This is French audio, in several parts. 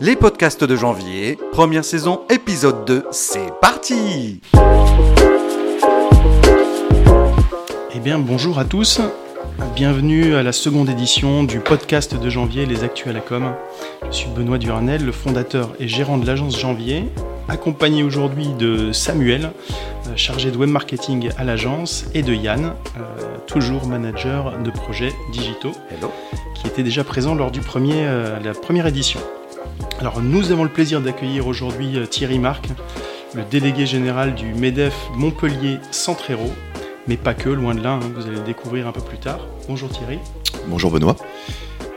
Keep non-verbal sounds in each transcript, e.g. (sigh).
Les podcasts de janvier, première saison, épisode 2, c'est parti Eh bien, bonjour à tous. Bienvenue à la seconde édition du podcast de janvier Les Actus à la Com. Je suis Benoît Duranel, le fondateur et gérant de l'agence Janvier, accompagné aujourd'hui de Samuel, euh, chargé de web marketing à l'agence, et de Yann, euh, toujours manager de projets digitaux, Hello. qui était déjà présent lors du premier, euh, la première édition. Alors nous avons le plaisir d'accueillir aujourd'hui euh, Thierry Marc, le délégué général du MEDEF Montpellier Centre mais pas que, loin de là, hein, vous allez le découvrir un peu plus tard. Bonjour Thierry. Bonjour Benoît.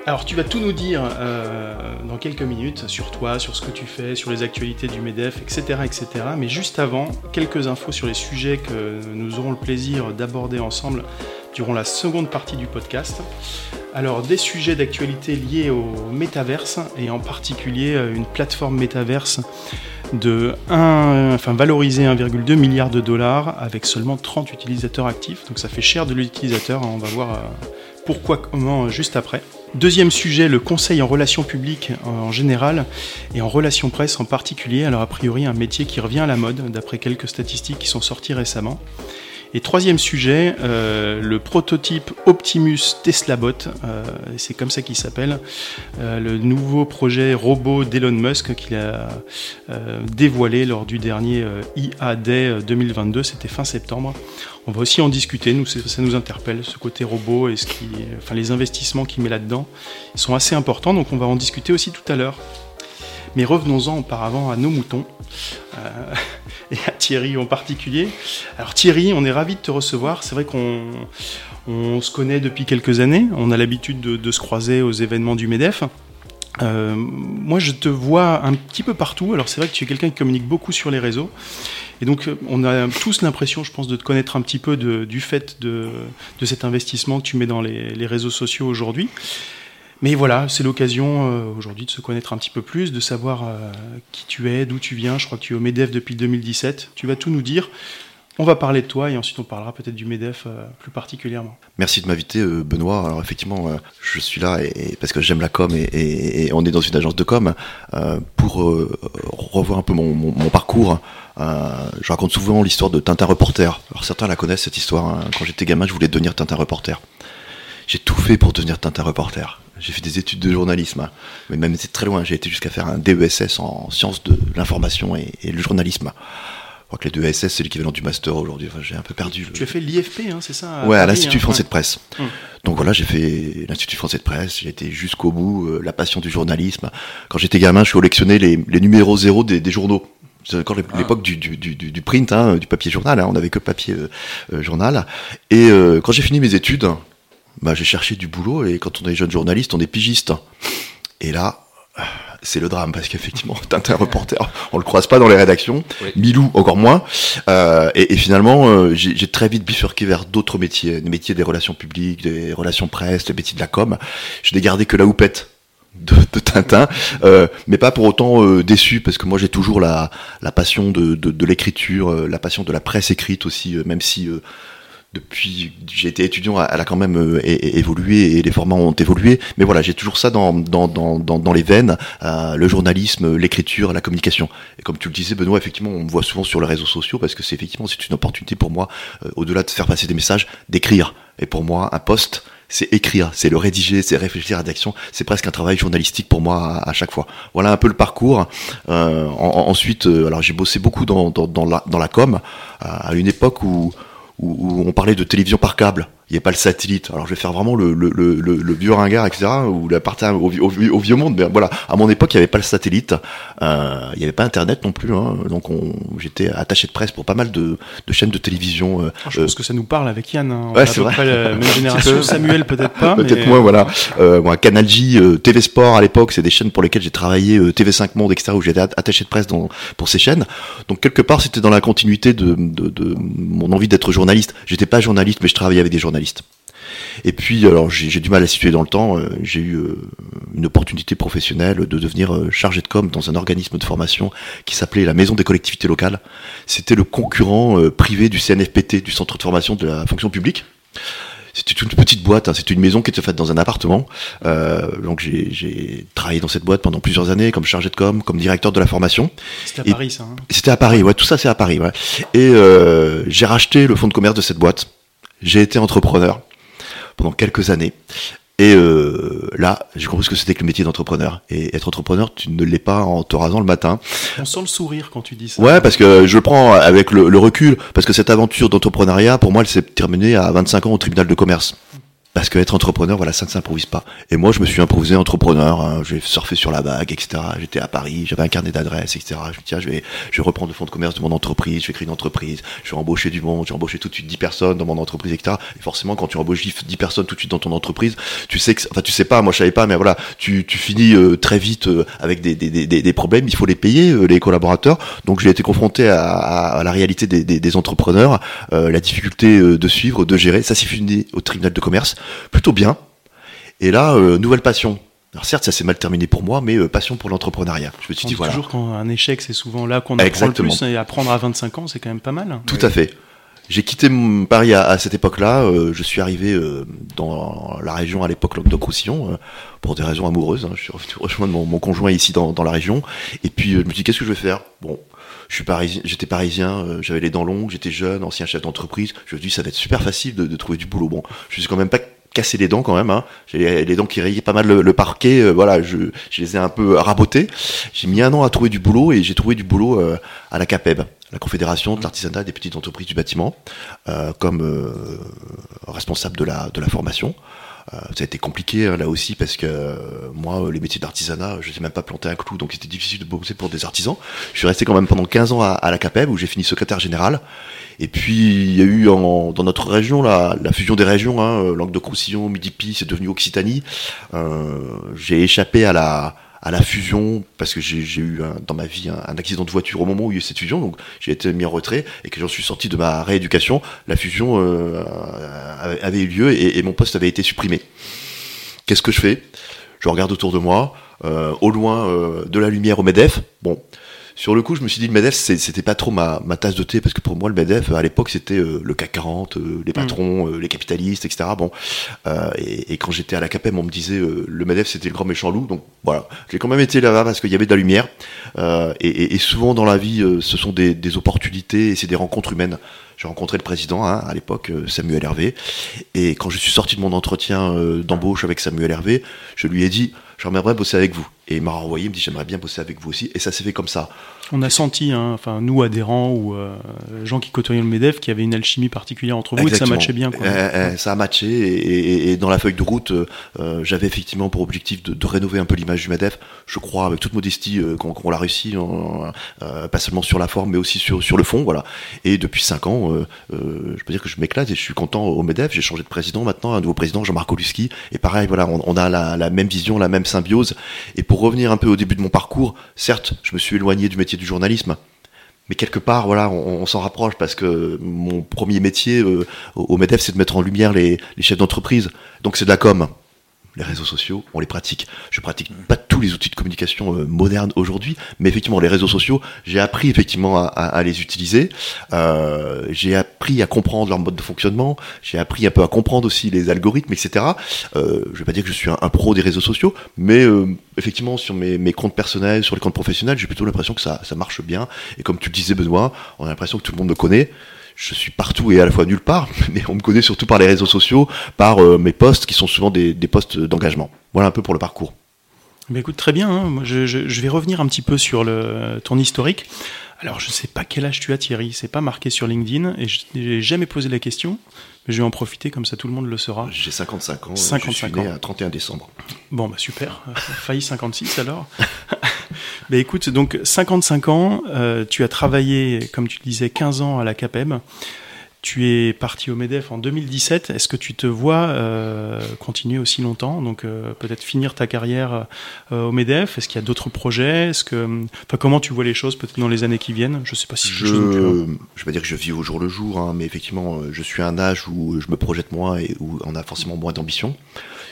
Alors tu vas tout nous dire euh, dans quelques minutes sur toi, sur ce que tu fais, sur les actualités du MEDEF, etc., etc. Mais juste avant, quelques infos sur les sujets que nous aurons le plaisir d'aborder ensemble durant la seconde partie du podcast. Alors des sujets d'actualité liés au métaverse et en particulier euh, une plateforme métaverse de 1, enfin valorisée 1,2 milliard de dollars avec seulement 30 utilisateurs actifs. Donc ça fait cher de l'utilisateur, hein, on va voir euh, pourquoi, comment juste après. Deuxième sujet, le conseil en relations publiques en général et en relations presse en particulier. Alors a priori un métier qui revient à la mode d'après quelques statistiques qui sont sorties récemment. Et troisième sujet, euh, le prototype Optimus Tesla Bot, euh, c'est comme ça qu'il s'appelle, euh, le nouveau projet robot d'Elon Musk qu'il a euh, dévoilé lors du dernier euh, IA Day 2022, c'était fin septembre. On va aussi en discuter, nous, ça nous interpelle, ce côté robot et ce qui, enfin, les investissements qu'il met là-dedans, sont assez importants, donc on va en discuter aussi tout à l'heure. Mais revenons-en auparavant à nos moutons, euh, (laughs) et à Thierry en particulier. Alors Thierry, on est ravi de te recevoir. C'est vrai qu'on on se connaît depuis quelques années. On a l'habitude de, de se croiser aux événements du MEDEF. Euh, moi, je te vois un petit peu partout. Alors, c'est vrai que tu es quelqu'un qui communique beaucoup sur les réseaux. Et donc, euh, on a tous l'impression, je pense, de te connaître un petit peu du fait de, cet investissement que tu mets dans les, les réseaux sociaux aujourd'hui. Mais voilà, c'est l'occasion euh, aujourd'hui de se connaître un petit peu plus, de savoir euh, qui tu es, d'où tu viens. Je crois que tu es au MEDEF depuis 2017. Tu vas tout nous dire. On va parler de toi et ensuite on parlera peut-être du MEDEF euh, plus particulièrement. Merci de m'inviter euh, Benoît. Alors effectivement, euh, je suis là parce que j'aime la com et, on est dans une agence de com pour revoir un peu mon, parcours. Je raconte souvent l'histoire de Tintin reporter. Alors certains la connaissent cette histoire. hein. Quand j'étais gamin, je voulais devenir Tintin reporter. J'ai tout fait pour devenir Tintin reporter. J'ai fait des études de journalisme, hein. mais même c'est très loin. J'ai été jusqu'à faire un DESS en sciences de l'information et le journalisme. Je crois que les deux ESS, c'est l'équivalent du master aujourd'hui. Enfin, j'ai un peu perdu. le- Tu as fait l'IFP, hein, c'est ça Ouais, à l'Institut hein français Ouais. de presse. Hum. Donc voilà, j'ai fait l'Institut français de presse, j'ai été jusqu'au bout, euh, la passion du journalisme. Quand j'étais gamin, je collectionnais les, les numéros zéro des, des journaux. C'est encore Ah. l'époque du, du, du, du print, hein, du papier journal, hein, on n'avait que papier euh, euh, journal. Et euh, quand j'ai fini mes études, bah, j'ai cherché du boulot, et quand on est jeune journaliste, on est pigiste. Et là, c'est le drame, parce qu'effectivement, (laughs) Tintin reporter, on le croise pas dans les rédactions, Oui. Milou encore moins. Euh, et, et finalement, euh, j'ai j'ai très vite bifurqué vers d'autres métiers, des métiers des relations publiques, des relations presse, les métiers de la com. Je n'ai gardé que la houppette de, de Tintin, euh, mais pas pour autant euh, déçu, parce que moi j'ai toujours la, la passion de, de, de l'écriture, euh, la passion de la presse écrite aussi, euh, même si euh, depuis j'ai été étudiant, elle a quand même euh, évolué et les formats ont évolué. Mais voilà, j'ai toujours ça dans, dans, dans, dans, les veines, euh, le journalisme, l'écriture, la communication. Et comme tu le disais, Benoît, effectivement, on me voit souvent sur les réseaux sociaux parce que c'est effectivement c'est une opportunité pour moi, euh, au-delà de faire passer des messages, d'écrire. Et pour moi, un poste, c'est écrire, c'est le rédiger, c'est réfléchir à l'action. C'est presque un travail journalistique pour moi à, chaque fois. Voilà un peu le parcours. En- en- ensuite, alors j'ai bossé beaucoup dans, dans, la, dans la com, à une époque où, où, où on parlait de télévision par câble. Il n'y a pas le satellite. Alors je vais faire vraiment le, le, le, le, le vieux ringard, etc. Ou la partie au, au, au vieux monde. Mais voilà, à mon époque, il n'y avait pas le satellite. Euh, il n'y avait pas Internet non plus. Hein. Donc on, j'étais attaché de presse pour pas mal de, de chaînes de télévision. euh, Ah, Je pense que ça nous parle avec Yann. hein. Ouais, c'est vrai. près la même (laughs) génération. Samuel peut-être pas. (laughs) Peut-être mais- moins, voilà. Euh, moi, Canal J, euh, TV Sport à l'époque, c'est des chaînes pour lesquelles j'ai travaillé, euh, TV5 Monde, etc., où j'étais at- attaché de presse dans, pour ces chaînes. Donc quelque part, c'était dans la continuité de, de, de mon envie d'être journaliste. J'étais pas journaliste, mais je travaillais avec des journalistes. Et puis, alors, j'ai du mal à situer dans le temps. euh, j'ai eu euh, une opportunité professionnelle de devenir euh, chargé de com dans un organisme de formation qui s'appelait la Maison des collectivités locales. C'était le concurrent privé du CNFPT, du Centre de formation de la fonction publique. c'était une petite boîte, hein, c'était une maison qui était faite dans un appartement. Euh, donc j'ai travaillé dans cette boîte pendant plusieurs années comme chargé de com, comme directeur de la formation. C'était à Paris ça hein C'était à Paris, ouais, tout ça c'est à Paris. Ouais. Et euh, j'ai racheté le fonds de commerce de cette boîte. J'ai été entrepreneur pendant quelques années. Et euh, là, j'ai compris ce que c'était que le métier d'entrepreneur. Et être entrepreneur, tu ne l'es pas en te rasant le matin. On sent le sourire quand tu dis ça. Ouais, parce que je le prends avec le, le recul, parce que cette aventure d'entrepreneuriat, pour moi, elle s'est terminée à 25 ans au tribunal de commerce. Parce qu'être entrepreneur, voilà, ça ne s'improvise pas. Et moi, je me suis improvisé entrepreneur. Hein, j'ai surfé sur la vague, etc. J'étais à Paris, j'avais un carnet d'adresses, etc. Je me dis, tiens, je vais, je vais reprendre le fonds de commerce de mon entreprise, je vais créer une entreprise, je vais embaucher du monde, j'ai embauché tout de suite 10 personnes dans mon entreprise, etc. Et forcément, quand tu embauches 10 personnes tout de suite dans ton entreprise, tu sais que, enfin, tu sais pas, moi je savais pas, mais voilà, tu, tu finis euh, très vite euh, avec des, des, des, des, problèmes. Il faut les payer, euh, les collaborateurs. Donc j'ai été confronté à, à, la réalité des, des entrepreneurs, la difficulté de suivre, de gérer. Ça s'est fini au tribunal de commerce, plutôt bien et là, euh, nouvelle passion. Alors certes, ça s'est mal terminé pour moi, mais euh, passion pour l'entrepreneuriat. Je me suis dit, voilà. Toujours quand un échec, c'est souvent là qu'on apprend le plus, et apprendre à 25 ans, c'est quand même pas mal. Tout à fait. J'ai quitté Paris à, cette époque-là. Euh, je suis arrivé dans la région à l'époque Languedoc-Roussillon pour des raisons amoureuses. Hein. Je suis revenu (laughs) rejoindre mon, conjoint ici dans, dans, la région. Et puis je me dis qu'est-ce que je vais faire? Bon, je suis parisien, j'étais parisien, j'avais les dents longues, j'étais jeune, ancien chef d'entreprise. Je me dis ça va être super facile de, de, trouver du boulot. Bon, je suis quand même pas cassé les dents quand même. Hein. J'ai les, dents qui rayaient pas mal le, parquet. Euh, voilà, je, je, les ai un peu rabotés. J'ai mis un an à trouver du boulot et j'ai trouvé du boulot euh, à la CAPEB, la Confédération de l'artisanat des petites entreprises du bâtiment, euh, comme responsable de la, de la formation. Ça a été compliqué hein, là aussi parce que moi, les métiers d'artisanat, je sais même pas planter un clou, donc c'était difficile de bosser pour des artisans. Je suis resté quand même pendant 15 ans à, à la CAPEB où j'ai fini secrétaire général et puis il y a eu en, dans notre région la, la fusion des régions, hein, euh, Languedoc-Roussillon, Midi-Pi, c'est devenu Occitanie. Euh, j'ai échappé à la à la fusion parce que j'ai eu dans ma vie un, accident de voiture au moment où il y a eu cette fusion, donc j'ai été mis en retrait et que j'en suis sorti de ma rééducation. La fusion euh, avait eu lieu et, et, mon poste avait été supprimé. Qu'est-ce que je fais? Je regarde autour de moi, euh, au loin euh, de la lumière au Medef. Bon, sur le coup, je me suis dit le Medef, c'était pas trop ma, ma, tasse de thé parce que pour moi, le Medef, à l'époque, c'était euh, le CAC 40, euh, les mm. patrons, euh, les capitalistes, etc. Bon, et, et, quand j'étais à la CAPEM, on me disait le Medef, c'était le grand méchant loup. Donc voilà, j'ai quand même été là-bas parce qu'il y avait de la lumière. Et, et, souvent dans la vie, ce sont des, des opportunités et c'est des rencontres humaines. J'ai rencontré le président hein, à l'époque, Samuel Hervé, et quand je suis sorti de mon entretien d'embauche avec Samuel Hervé, je lui ai dit j'aimerais bosser avec vous. Et il m'a renvoyé, il me dit j'aimerais bien bosser avec vous aussi. Et ça s'est fait comme ça. On a senti, hein, enfin nous adhérents ou euh, gens qui côtoyaient le Medef, qu'il y avait une alchimie particulière entre vous et que ça matchait bien. Quoi. Eh, eh, ça a matché et, et, dans la feuille de route, euh, j'avais effectivement pour objectif de, de rénover un peu l'image du Medef. Je crois avec toute modestie euh, qu'on l'a réussi, pas seulement sur la forme mais aussi sur, sur le fond. Voilà. Et depuis cinq ans, je peux dire que je m'éclate et je suis content au Medef. J'ai changé de président maintenant, un nouveau président, Jean-Marc Oluski. Et pareil, voilà, on, on a la, la, même vision, la même symbiose. Et pour revenir un peu au début de mon parcours, certes, je me suis éloigné du métier du journalisme, mais quelque part, voilà, on, s'en rapproche parce que mon premier métier euh, au MEDEF, c'est de mettre en lumière les, les chefs d'entreprise. Donc c'est de la com les réseaux sociaux, on les pratique. Je pratique pas tous les outils de communication euh, modernes aujourd'hui, mais effectivement les réseaux sociaux, j'ai appris effectivement à, à, les utiliser. Euh, j'ai appris à comprendre leur mode de fonctionnement. J'ai appris un peu à comprendre aussi les algorithmes, etc. Euh, je vais pas dire que je suis un, pro des réseaux sociaux, mais euh, effectivement sur mes, mes, comptes personnels, sur les comptes professionnels, j'ai plutôt l'impression que ça, ça marche bien. Et comme tu le disais Benoît, on a l'impression que tout le monde me connaît je suis partout et à la fois nulle part, (laughs) mais on me connaît surtout par les réseaux sociaux, par euh, mes posts qui sont souvent des, des posts d'engagement. Voilà un peu pour le parcours. Mais écoute, très bien. Hein. Moi, je, je, je, vais revenir un petit peu sur le, ton historique. Alors, je ne sais pas quel âge tu as, Thierry. C'est pas marqué sur LinkedIn et je n'ai jamais posé la question. Mais je vais en profiter, comme ça tout le monde le saura. J'ai 55 ans. 55 je suis né à 31 décembre. Bon, bah super. (laughs) Failli 56 alors. Bah écoute, donc 55 ans, euh, tu as travaillé, comme tu disais, 15 ans à la CAPEM. Tu es parti au MEDEF en 2017. Est-ce que tu te vois euh, continuer aussi longtemps Donc euh, peut-être finir ta carrière au MEDEF Est-ce qu'il y a d'autres projets? Est-ce que, enfin, comment tu vois les choses peut-être dans les années qui viennent? Je sais pas si je. Je vais pas dire que je vis au jour le jour, hein, mais effectivement, je suis à un âge où je me projette moins et où on a forcément moins d'ambition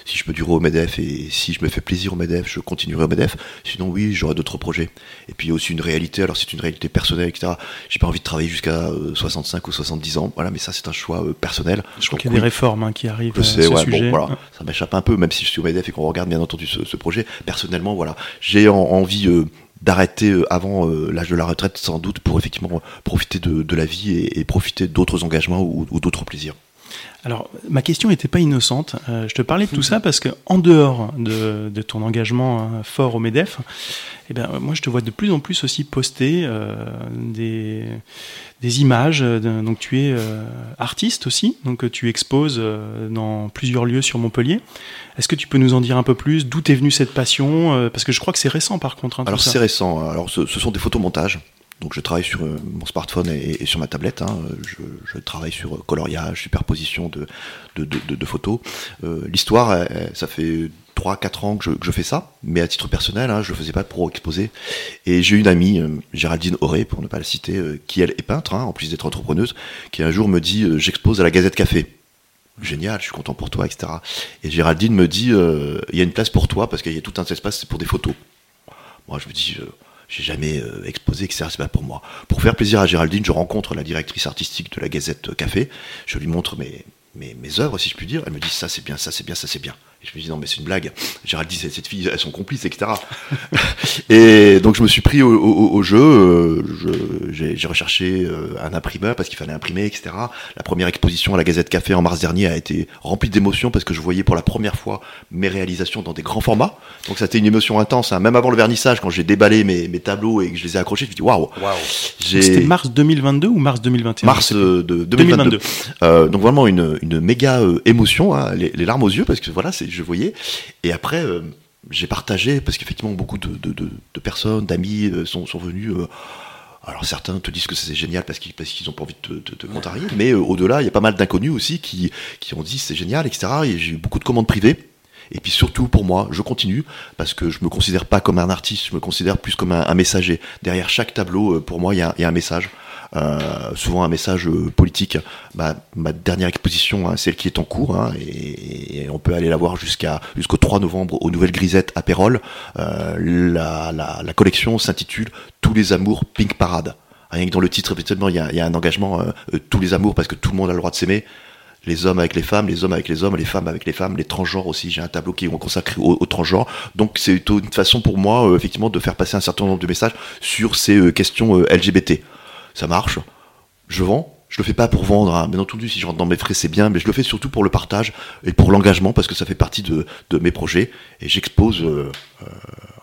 si je peux durer au MEDEF et si je me fais plaisir au MEDEF, je continuerai au MEDEF. Sinon, oui, j'aurai d'autres projets. Et puis aussi une réalité, alors c'est une réalité personnelle, etc. J'ai pas envie de travailler jusqu'à 65 ou 70 ans. Voilà, mais ça, c'est un choix personnel. Je crois qu'il y a des réformes hein, qui arrivent je sais, ce sujet. Bon, voilà, ça m'échappe un peu, même si je suis au MEDEF et qu'on regarde bien entendu ce, ce projet. Personnellement, voilà, j'ai envie d'arrêter euh, avant euh, l'âge de la retraite sans doute pour effectivement profiter de, la vie et, profiter d'autres engagements ou, d'autres plaisirs. Alors, ma question n'était pas innocente. Euh, je te parlais de tout ça parce que, en dehors de, ton engagement hein, fort au Medef, eh ben, moi, je te vois de plus en plus aussi poster des, des images. donc, tu es artiste aussi, donc tu exposes dans plusieurs lieux sur Montpellier. Est-ce que tu peux nous en dire un peu plus? D'où est venue cette passion? Euh, Parce que je crois que c'est récent par contre. Hein, Alors c'est récent. Alors ce, sont des photomontages. Donc je travaille sur euh, mon smartphone et, sur ma tablette. Hein. Je, travaille sur euh, coloriage, superposition de, photos. L'histoire, ça fait 3-4 ans que je, fais ça, mais à titre personnel, hein, je le faisais pas pour exposer. Et j'ai une amie, Géraldine Auré, pour ne pas la citer, qui elle est peintre, en plus d'être entrepreneuse, qui un jour me dit j'expose à la Gazette Café génial, je suis content pour toi, etc. Et Géraldine me dit, euh, il y a une place pour toi parce qu'il y a tout un espace pour des photos. Moi, je me dis, euh, j'ai jamais euh, exposé, etc. C'est pas pour moi. Pour faire plaisir à Géraldine, je rencontre la directrice artistique de la Gazette Café. Je lui montre mes, mes, mes œuvres, si je puis dire. Elle me dit, ça c'est bien, ça c'est bien, ça c'est bien je me dis non mais c'est une blague. Géraldine dit cette fille, elles sont complices, etc. (laughs) et donc je me suis pris au, jeu. Euh, j'ai recherché euh, un imprimeur parce qu'il fallait imprimer, etc. La première exposition à la Gazette Café en mars dernier a été remplie d'émotions parce que je voyais pour la première fois mes réalisations dans des grands formats. Donc ça a été une émotion intense. Hein. Même avant le vernissage, quand j'ai déballé mes, tableaux et que je les ai accrochés, je me dis waouh. C'était mars 2022 ou mars 2021 Mars euh, de 2022. donc vraiment une, méga émotion, hein. les, les larmes aux yeux parce que voilà c'est je voyais. Et après, euh, j'ai partagé, parce qu'effectivement, beaucoup de, personnes, d'amis euh, sont, venus. Euh, alors certains te disent que c'est génial parce qu'ils parce ont pas envie de te, contrarier, mais au-delà, il y a pas mal d'inconnus aussi qui, qui ont dit c'est génial, etc. Et j'ai eu beaucoup de commandes privées. Et puis surtout pour moi, je continue parce que je me considère pas comme un artiste, je me considère plus comme un, messager. Derrière chaque tableau, pour moi, il y a, un message. Euh, souvent un message euh, politique. ma dernière exposition, hein, celle qui est en cours, hein, et, on peut aller la voir jusqu'à jusqu'au 3 novembre aux Nouvelles Grisettes à Pérol. Euh, la, collection s'intitule Tous les amours Pink Parade. Rien que dans le titre, effectivement, il y a, a, un engagement tous les amours parce que tout le monde a le droit de s'aimer les hommes avec les femmes, les hommes avec les hommes, les femmes avec les femmes, les transgenres aussi. J'ai un tableau qui est consacré aux transgenres. Donc c'est une façon pour moi, effectivement, de faire passer un certain nombre de messages sur ces questions LGBT ça marche, je vends. Je le fais pas pour vendre, hein. bien entendu, si je rentre dans mes frais, c'est bien, mais je le fais surtout pour le partage et pour l'engagement, parce que ça fait partie de, mes projets. Et j'expose euh, euh,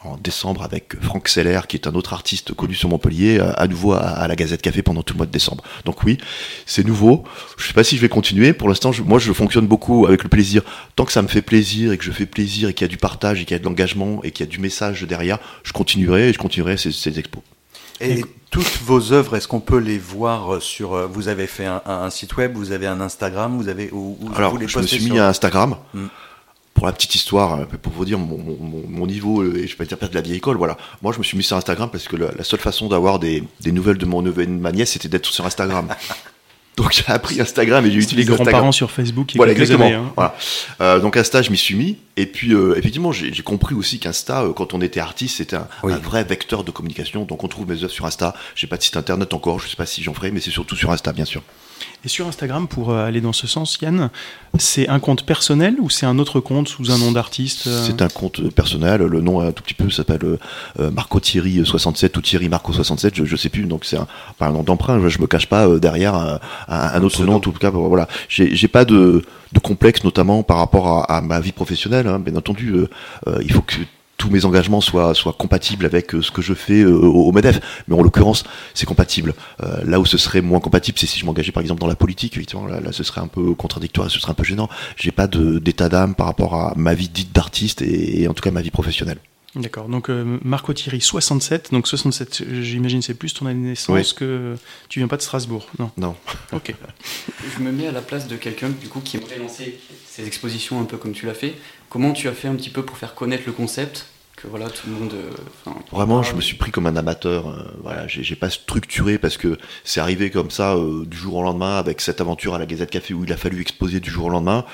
en décembre avec Franck Seller, qui est un autre artiste connu sur Montpellier, à, nouveau à, la Gazette Café pendant tout le mois de décembre. Donc oui, c'est nouveau. Je sais pas si je vais continuer. Pour l'instant, moi, je fonctionne beaucoup avec le plaisir. Tant que ça me fait plaisir et que je fais plaisir et qu'il y a du partage et qu'il y a de l'engagement et qu'il y a du message derrière, je continuerai et je continuerai ces, ces expos. Et toutes vos œuvres, est-ce qu'on peut les voir sur euh, Vous avez fait un, site web, vous avez un Instagram, vous avez où, Alors, je me suis mis à Instagram. Hmm. Pour la petite histoire, euh, pour vous dire mon, niveau, euh, et je vais pas dire de la vieille école, voilà. Moi, je me suis mis sur Instagram parce que la, seule façon d'avoir des, des, nouvelles de mon neveu et de ma nièce, c'était d'être sur Instagram. (laughs) Donc j'ai appris Instagram et j'ai utilisé les grands-parents sur Facebook. Il voilà, exactement. Années, hein. voilà. Euh, donc Insta, je m'y suis mis. Et puis euh, effectivement, j'ai compris aussi qu'Insta, euh, quand on était artiste, c'était un, un, vrai vecteur de communication. Donc on trouve mes œuvres sur Insta. J'ai pas de site internet encore, je sais pas si j'en ferai, mais c'est surtout sur Insta, bien sûr. Et sur Instagram, pour euh, aller dans ce sens, Yann, c'est un compte personnel ou c'est un autre compte sous un nom d'artiste euh C'est un compte personnel. Le nom un tout petit peu s'appelle euh, Marco Thierry 67 ou Thierry Marco 67, je, ne sais plus. Donc c'est un, un nom d'emprunt. Je, me cache pas derrière un, autre nom. En tout cas, voilà. J'ai pas de, complexe, notamment par rapport à, ma vie professionnelle. Hein. Bien entendu, il faut que tous mes engagements soient, soient compatibles avec euh, ce que je fais euh, au, MEDEF. Mais en l'occurrence, c'est compatible. Euh, là où ce serait moins compatible, c'est si je m'engageais par exemple dans la politique, effectivement, là, là, ce serait un peu contradictoire, ce serait un peu gênant. J'ai pas d'état d'âme par rapport à ma vie dite d'artiste et, en tout cas ma vie professionnelle. D'accord, donc Marco Thierry, 67, donc 67, j'imagine c'est plus ton année de naissance que tu viens pas de Strasbourg, non? Non. ok. (laughs) Je me mets à la place de quelqu'un du coup qui aimerait lancer ses expositions un peu comme tu l'as fait. Comment tu as fait un petit peu pour faire connaître le concept? Voilà tout le monde. Euh, Vraiment, je me suis pris comme un amateur. Euh, voilà, j'ai pas structuré parce que c'est arrivé comme ça euh, du jour au lendemain avec cette aventure à la Gazette Café où il a fallu exposer du jour au lendemain.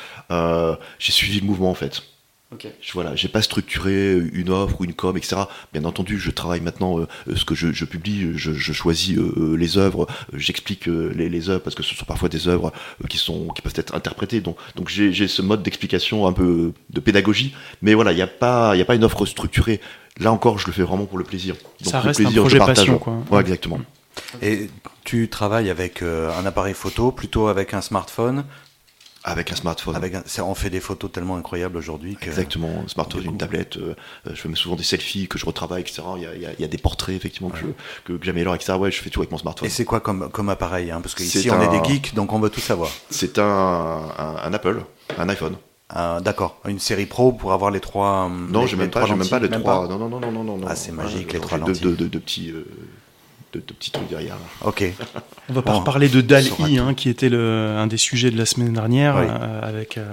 j'ai suivi le mouvement en fait. Ok. Je, voilà, j'ai pas structuré une offre ou une com, etc. Bien entendu, je travaille maintenant euh, ce que je, je publie, je, je choisis euh, les œuvres, euh, j'explique euh, les, les œuvres parce que ce sont parfois des œuvres euh, qui sont qui peuvent être interprétées. Donc, donc j'ai j'ai ce mode d'explication un peu de pédagogie, mais voilà, il n'y a pas il y a pas une offre structurée. Là encore, je le fais vraiment pour le plaisir. Donc, Ça le reste un plaisir, je projet partage. passion, quoi. Ouais, exactement. Et tu travailles avec euh, un appareil photo, plutôt avec un smartphone. Avec un smartphone. Avec un- ça, on fait des photos tellement incroyables aujourd'hui que. Exactement, un smartphone, une tablette. euh, euh, je fais souvent des selfies que je retravaille, etc. Il y a, il y a- il y a des portraits, effectivement, que, que, que j'améliore, etc. Ouais, je fais tout avec mon smartphone. Et c'est quoi comme, comme appareil hein? Parce qu'ici, C'est on est des geeks, donc on veut tout savoir. C'est un, un, un Apple, un iPhone. Un- D'accord, une série pro pour avoir les trois. Non, j'ai même pas, même pas les trois. Non, non, non, non, non, non. Ah, c'est magique, les trois deux- lentilles. deux- deux- deux petits, euh, deux- deux petits trucs derrière. là. Ok. On va pas Bon, reparler de DALI, hein, qui était le, un des sujets de la semaine dernière, Oui. euh, avec euh,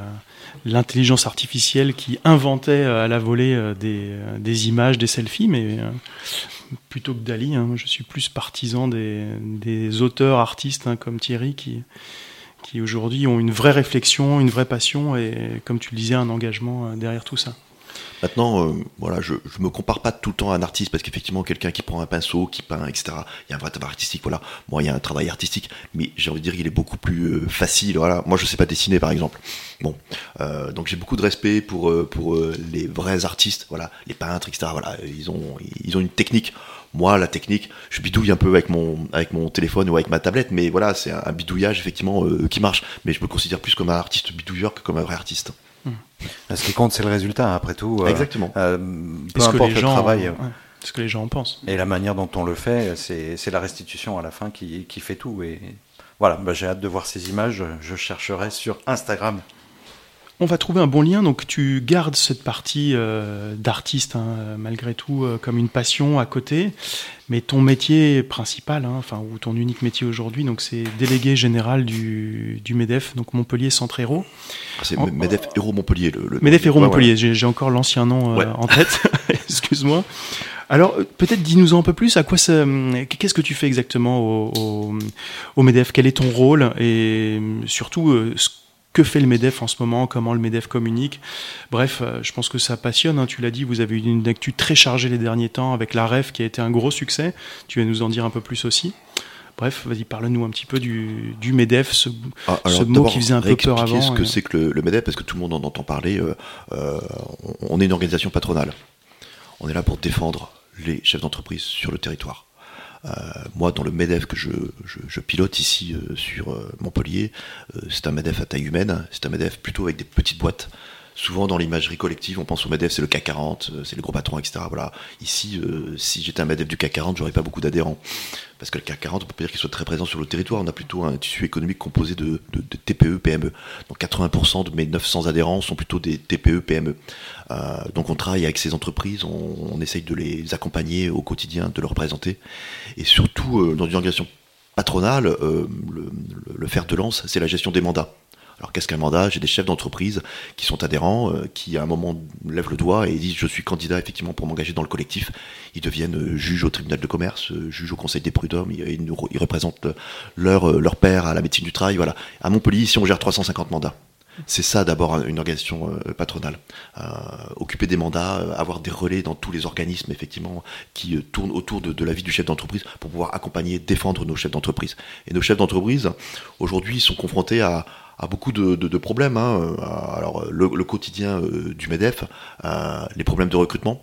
l'intelligence artificielle qui inventait euh, à la volée euh, des, euh, des images, des selfies, mais euh, plutôt que DALI, hein, je suis plus partisan des, des auteurs, artistes hein, comme Thierry, qui, qui aujourd'hui ont une vraie réflexion, une vraie passion et, comme tu le disais, un engagement euh, derrière tout ça. Maintenant, euh, voilà, je, je me compare pas tout le temps à un artiste parce qu'effectivement, quelqu'un qui prend un pinceau, qui peint, etc. Il y a un vrai travail artistique, voilà. Moi, il y a un travail artistique, mais j'ai envie de dire, il est beaucoup plus euh, facile. Voilà. Moi, je sais pas dessiner, par exemple. Bon, euh, donc j'ai beaucoup de respect pour pour les vrais artistes, voilà, les peintres, etc. Voilà, ils ont ils ont une technique. Moi, la technique, je bidouille un peu avec mon avec mon téléphone ou avec ma tablette, mais voilà, c'est un, bidouillage effectivement qui marche. Mais je me considère plus comme un artiste bidouilleur que comme un vrai artiste. Ce qui compte, c'est le résultat, après tout. euh, Exactement. euh, peu ce que importe les le gens, travail. ouais, ce que les gens en pensent? Et la manière dont on le fait, c'est c'est la restitution à la fin qui, qui fait tout. Et voilà, bah, j'ai hâte de voir ces images. Je chercherai sur Instagram. On va trouver un bon lien. Donc, tu gardes cette partie euh, d'artiste, hein, malgré tout, euh, comme une passion à côté. Mais ton métier principal, hein, enfin, ou ton unique métier aujourd'hui, donc c'est délégué général du, du MEDEF, donc Montpellier Centre Héros. C'est En- Medef Héros Montpellier. Le, le MEDEF Héros Ouais, Montpellier, j'ai j'ai encore l'ancien nom euh, Ouais. en tête. (laughs) (laughs) Excuse-moi. Alors, peut-être dis-nous un peu plus, à quoi ça. Qu'est-ce que tu fais exactement au, au, au MEDEF? Quel est ton rôle? Et surtout, ce que fait le MEDEF en ce moment Comment le MEDEF communique Bref, euh, je pense que ça passionne. hein, tu l'as dit, vous avez eu une actu très chargée les derniers temps avec la REF qui a été un gros succès. Tu vas nous en dire un peu plus aussi. Bref, vas-y, parle-nous un petit peu du, du MEDEF, ce, Ah, ce mot qui faisait un peu peur avant. ce que et- c'est que le, le MEDEF, parce que tout le monde en entend parler. euh, euh, on- on est une organisation patronale. On est là pour défendre les chefs d'entreprise sur le territoire. Euh, moi, dans le MEDEF que je, pilote ici euh, sur euh, Montpellier, c'est un MEDEF à taille humaine, c'est un MEDEF plutôt avec des petites boîtes. Souvent dans l'imagerie collective, on pense au MEDEF, c'est le CAC 40, euh, c'est le gros patron, etc. Voilà. Ici, euh, si j'étais un MEDEF du CAC 40, j'aurais pas beaucoup d'adhérents. Parce que le CAC 40, on peut pas dire qu'il soit très présent sur le territoire. On a plutôt un tissu économique composé de, TPE, PME. Donc 80% de mes 900 adhérents sont plutôt des TPE, PME. Euh, donc on travaille avec ces entreprises, on, essaye de les accompagner au quotidien, de leur représenter. Et surtout, dans une organisation patronale, le, le- le fer de lance, c'est la gestion des mandats. Alors qu'est-ce qu'un mandat? J'ai des chefs d'entreprise qui sont adhérents, euh, qui à un moment lèvent le doigt et disent je suis candidat effectivement pour m'engager dans le collectif. Ils deviennent euh, juges au tribunal de commerce, euh, juges au conseil des prud'hommes, ils, représentent leur, leur père à la médecine du travail. Voilà. À Montpellier, ici on gère 350 mandats. C'est ça d'abord une organisation patronale. Occuper des mandats, avoir des relais dans tous les organismes effectivement qui tournent autour de, de la vie du chef d'entreprise pour pouvoir accompagner, défendre nos chefs d'entreprise. Et nos chefs d'entreprise aujourd'hui sont confrontés à, à beaucoup de, de- de problèmes. hein. Euh, Alors euh, le, le quotidien euh, du Medef, euh, les problèmes de recrutement.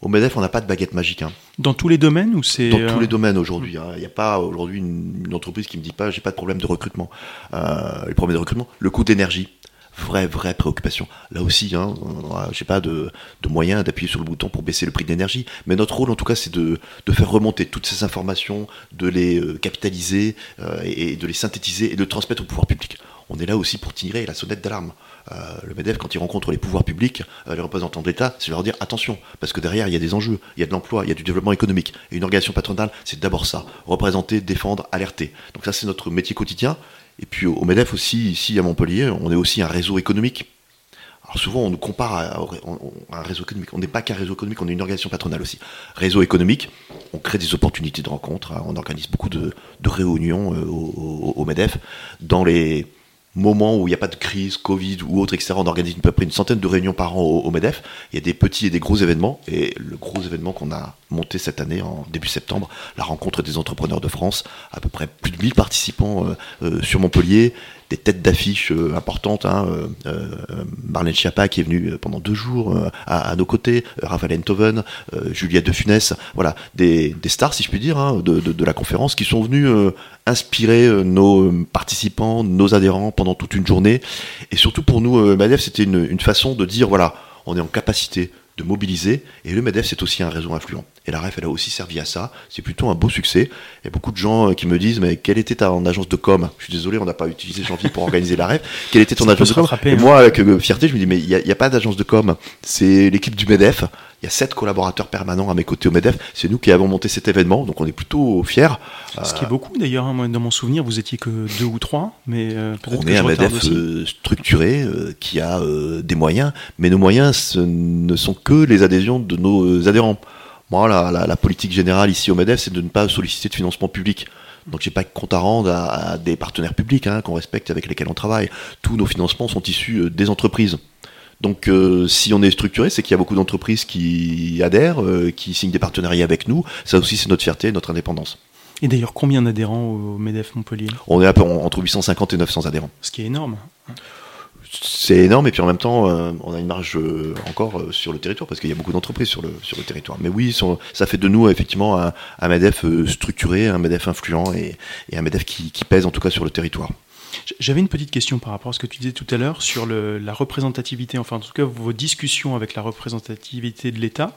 Au Medef, on n'a pas de baguette magique. hein. Dans tous les domaines ou c'est Dans euh, tous les domaines aujourd'hui. hein. Il n'y a pas aujourd'hui une, une entreprise qui me dit pas j'ai pas de problème de recrutement. Les problèmes de recrutement, le coût d'énergie, vraie vraie préoccupation. Là aussi, hein, j'ai pas de, de moyen d'appuyer sur le bouton pour baisser le prix de l'énergie, mais notre rôle en tout cas c'est de, de faire remonter toutes ces informations, de les euh, capitaliser euh, et, de les synthétiser et de transmettre au pouvoir public. On est là aussi pour tirer la sonnette d'alarme. Euh, le MEDEF, quand il rencontre les pouvoirs publics, les représentants de l'État, c'est leur dire attention, parce que derrière, il y a des enjeux, il y a de l'emploi, il y a du développement économique. Et une organisation patronale, c'est d'abord ça représenter, défendre, alerter. Donc, ça, c'est notre métier quotidien. Et puis, au MEDEF aussi, ici à Montpellier, on est aussi un réseau économique. Alors souvent, on nous compare à, un réseau économique. On n'est pas qu'un réseau économique, on est une organisation patronale aussi. Réseau économique, on crée des opportunités de rencontres, hein, on organise beaucoup de, réunions euh, au, MEDEF dans les, moment où il n'y a pas de crise, Covid ou autre, etc., on organise à peu près une centaine de réunions par an au, MEDEF. Il y a des petits et des gros événements. Et le gros événement qu'on a monté cette année, en début septembre, la rencontre des entrepreneurs de France, à peu près plus de 1000 participants euh, euh, sur Montpellier, des têtes d'affiche euh, importantes. Hein, Marlène Schiappa qui est venue pendant deux jours à, nos côtés, Raphaël Enthoven, Juliette de Funès, voilà, des, stars, si je puis dire, hein, de, de, la conférence qui sont venus inspirer nos participants, nos adhérents pendant toute une journée. Et surtout pour nous, Madef, c'était une façon de dire, voilà, on est en capacité de mobiliser. Et le MEDEF, c'est aussi un réseau influent. Et la REF, elle a aussi servi à ça. C'est plutôt un beau succès. Il y a beaucoup de gens euh, qui me disent, mais quelle était ta agence de com? Je suis désolé, on n'a pas utilisé Jean-Philippe pour organiser la REF. (laughs) Quelle était ton agence de com? Et moi, avec euh, fierté, je me dis, mais il n'y a, pas d'agence de com. C'est l'équipe du MEDEF. Il y a sept collaborateurs permanents à mes côtés au MEDEF. C'est nous qui avons monté cet événement, donc on est plutôt fiers. Ce qui est beaucoup d'ailleurs, hein. dans mon souvenir, vous étiez que deux ou trois, mais euh, On est un MEDEF structuré qui a des moyens, mais nos moyens ce ne sont que les adhésions de nos adhérents. Moi, la, politique générale ici au MEDEF, c'est de ne pas solliciter de financement public. Donc j'ai pas de compte à rendre à, des partenaires publics hein, qu'on respecte avec lesquels on travaille. Tous nos financements sont issus euh, des entreprises. Donc euh, si on est structuré, c'est qu'il y a beaucoup d'entreprises qui adhèrent, euh, qui signent des partenariats avec nous. Ça aussi, c'est notre fierté, notre indépendance. Et d'ailleurs, combien d'adhérents au MEDEF Montpellier? On est à peu, entre 850 et 900 adhérents. Ce qui est énorme c'est énorme et puis en même temps euh, on a une marge encore sur le territoire parce qu'il y a beaucoup d'entreprises sur le, sur le territoire. Mais oui, ça fait de nous effectivement un, un MEDEF structuré, un MEDEF influent et, un MEDEF qui, qui pèse en tout cas sur le territoire. J'avais une petite question par rapport à ce que tu disais tout à l'heure sur la représentativité, enfin en tout cas vos discussions avec la représentativité de l'État.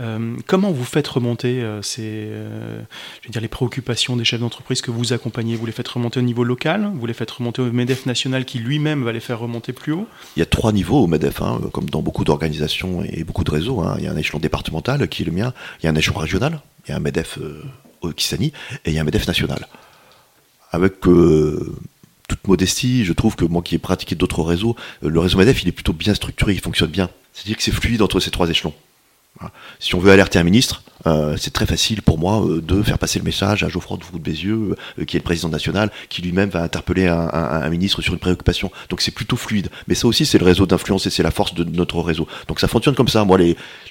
Euh, comment vous faites remonter euh, ces, euh, je veux dire, les préoccupations des chefs d'entreprise que vous accompagnez? Vous les faites remonter au niveau local? Vous les faites remonter au MEDEF national qui lui-même va les faire remonter plus haut? Il y a trois niveaux au MEDEF, hein, comme dans beaucoup d'organisations et beaucoup de réseaux. Hein. Il y a un échelon départemental qui est le mien, il y a un échelon régional, il y a un MEDEF Occitanie et il y a un MEDEF national. Avec toute modestie, je trouve que moi qui ai pratiqué d'autres réseaux, euh, le réseau MEDEF, il est plutôt bien structuré, il fonctionne bien. C'est-à-dire que c'est fluide entre ces trois échelons. Si on veut alerter un ministre, euh, c'est très facile pour moi euh, de faire passer le message à Geoffroy de Bézieux, euh, qui est le président national, qui lui-même va interpeller un, ministre sur une préoccupation. Donc c'est plutôt fluide. Mais ça aussi, c'est le réseau d'influence et c'est la force de notre réseau. Donc ça fonctionne comme ça. Moi,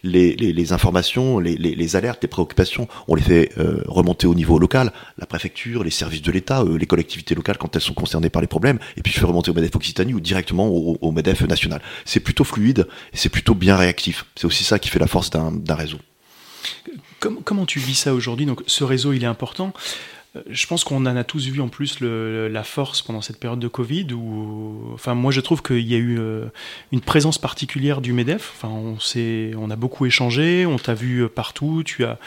les, informations, les, alertes, les préoccupations, on les fait remonter au niveau local, la préfecture, les services de l'État, les collectivités locales quand elles sont concernées par les problèmes, et puis je fais remonter au MEDEF Occitanie ou directement au MEDEF national. C'est plutôt fluide et c'est plutôt bien réactif. C'est aussi ça qui fait la force d'un réseau. Comment, tu vis ça aujourd'hui? Donc, ce réseau, il est important. Euh, je pense qu'on en a tous vu en plus la force pendant cette période de Covid. Enfin, moi, je trouve qu'il y a eu euh, une présence particulière du Medef. Enfin, on a beaucoup échangé. On t'a vu partout. Tu as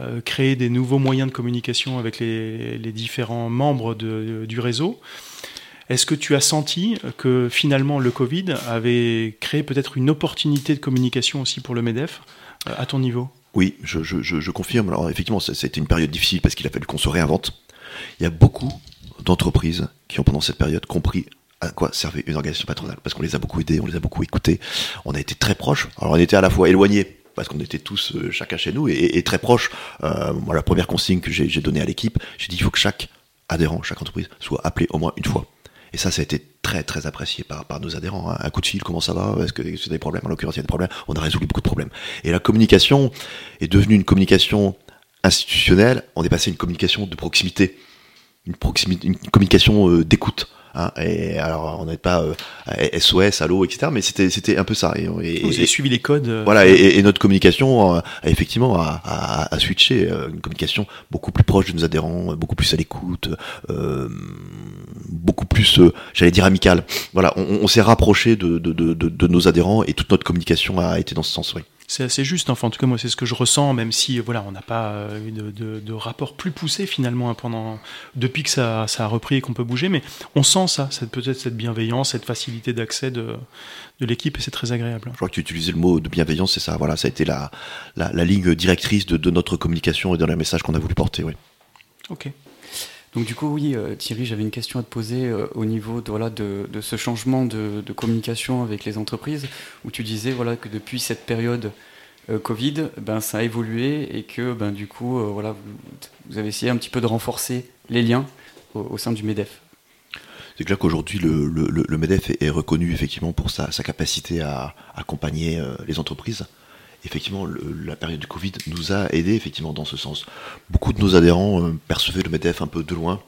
euh, créé des nouveaux moyens de communication avec les, différents membres du réseau. Est-ce que tu as senti que finalement le Covid avait créé peut-être une opportunité de communication aussi pour le Medef? À ton niveau? Oui, je, confirme. Alors effectivement, c'était une période difficile parce qu'il a fallu qu'on se réinvente. Il y a beaucoup d'entreprises qui ont pendant cette période compris à quoi servait une organisation patronale, parce qu'on les a beaucoup aidés, on les a beaucoup écoutés, on a été très proches. Alors on était à la fois éloignés, parce qu'on était tous euh, chacun chez nous, et, très proches. Euh, moi, la première consigne que j'ai donnée à l'équipe, j'ai dit il faut que chaque adhérent, chaque entreprise soit appelé au moins une fois. Et ça, ça a été très très apprécié par, nos adhérents. Hein. Un coup de fil, comment ça va? Est-ce que c'est des problèmes? En l'occurrence, il y a des problèmes. On a résolu beaucoup de problèmes. Et la communication est devenue une communication institutionnelle. On est passé à une communication de proximité, une, proximité, une communication euh, d'écoute. Hein, et alors, on n'est pas SOS, euh, Allo, etc. Mais c'était c'était un peu ça. Et, et Vous avez suivi les codes. Euh, voilà. Et, notre communication a, effectivement a, a, switché une communication beaucoup plus proche de nos adhérents, beaucoup plus à l'écoute, beaucoup plus, j'allais dire amicale. Voilà. On, s'est rapproché de, de, de, de, nos adhérents et toute notre communication a été dans ce sens. Oui c'est assez juste. Enfin, en tout cas, moi, c'est ce que je ressens, même si voilà, on n'a pas eu de, rapport plus poussé finalement hein, pendant depuis que ça, a repris et qu'on peut bouger. Mais on sent ça, peut-être cette bienveillance, cette facilité d'accès de, l'équipe, et c'est très agréable. Je crois que tu utilisais le mot de bienveillance, c'est ça. Voilà, ça a été la, la, ligne directrice de, notre communication et dans les messages qu'on a voulu porter. Oui. Ok. Donc du coup, oui, euh, Thierry, j'avais une question à te poser euh, au niveau de, voilà, de, ce changement de, communication avec les entreprises, où tu disais voilà, que depuis cette période euh, Covid, ben, ça a évolué et que ben, du coup, voilà, vous, avez essayé un petit peu de renforcer les liens au, sein du MEDEF. C'est clair qu'aujourd'hui, le, MEDEF est, reconnu effectivement pour sa, capacité à accompagner les entreprises. Effectivement, la période du Covid nous a aidés effectivement dans ce sens. Beaucoup de nos adhérents euh, percevaient le MEDEF un peu de loin.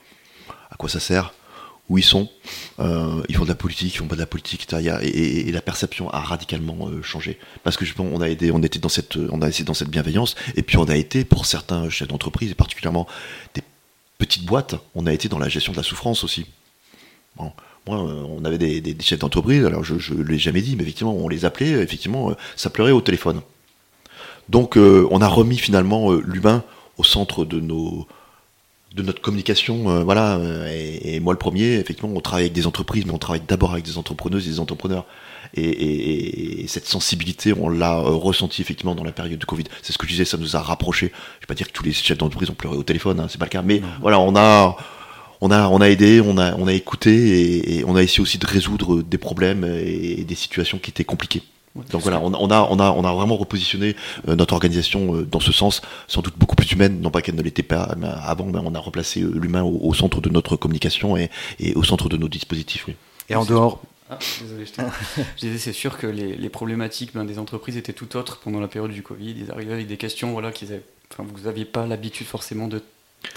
À quoi ça sert? Où ils sont? Euh, Ils font de la politique, ils font pas de la politique, etc. Et, la perception a radicalement changé. Parce que pense, on a aidé, on était dans cette, on a essayé dans cette bienveillance, et puis on a été pour certains chefs d'entreprise, et particulièrement des petites boîtes, on a été dans la gestion de la souffrance aussi. Moi, euh, on avait des, chefs d'entreprise, alors je ne l'ai jamais dit, mais effectivement, on les appelait, effectivement, euh, ça pleurait au téléphone. Donc, euh, on a remis finalement l'humain au centre de nos de notre communication, voilà, et, moi le premier, effectivement, on travaille avec des entreprises, mais on travaille d'abord avec des entrepreneuses et des entrepreneurs. Et, cette sensibilité, on l'a ressenti effectivement dans la période de Covid. C'est ce que je disais, ça nous a rapprochés. Je vais pas dire que tous les chefs d'entreprise ont pleuré au téléphone, hein, c'est pas le cas, mais voilà, on a on a, on a aidé, on a, on a écouté et, on a essayé aussi de résoudre des problèmes et des situations qui étaient compliquées. Donc voilà, on, a, on, a, on a vraiment repositionné euh, notre organisation euh, dans ce sens, sans doute beaucoup plus humaine, non pas qu'elle ne l'était pas avant, mais on a replacé euh, l'humain au, centre de notre communication et, au centre de nos dispositifs. Et en dehors, ah, désolé, je, (laughs) disais, c'est sûr que les, problématiques ben, des entreprises étaient tout autres pendant la période du Covid. Ils arrivaient avec des questions voilà, qu'ils avaient, enfin, vous n'aviez pas l'habitude forcément de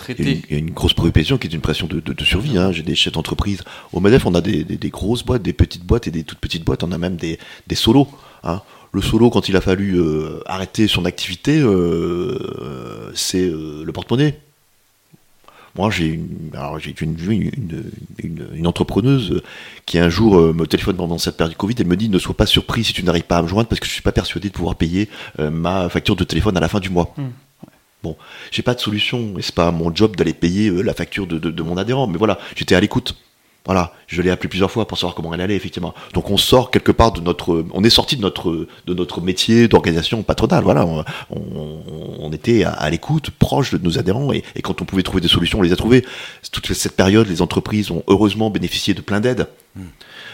il y, a une, grosse préoccupation qui est une pression de, survie. Hein. J'ai des chefs d'entreprise. Au MEDEF, on a des, grosses boîtes, des petites boîtes et des toutes petites boîtes. On a même des, solos. Hein. Le solo, quand il a fallu euh, arrêter son activité, euh, c'est euh, le porte-monnaie. Moi, j'ai une, une, une, une, entrepreneuse qui un jour me téléphone pendant cette période du Covid. Elle me dit Ne sois pas surpris si tu n'arrives pas à me joindre parce que je ne suis pas persuadé de pouvoir payer ma facture de téléphone à la fin du mois. Hmm. Bon, j'ai pas de solution, et c'est pas mon job d'aller payer euh, la facture de, mon adhérent, mais voilà, j'étais à l'écoute. Voilà, je l'ai appelé plusieurs fois pour savoir comment elle allait, effectivement. Donc on sort quelque part de notre, on est sorti de notre, de notre métier d'organisation patronale. Voilà, on, était à, l'écoute, proche de nos adhérents, et, quand on pouvait trouver des solutions, on les a trouvées. Toute cette période, les entreprises ont heureusement bénéficié de plein d'aides. Hmm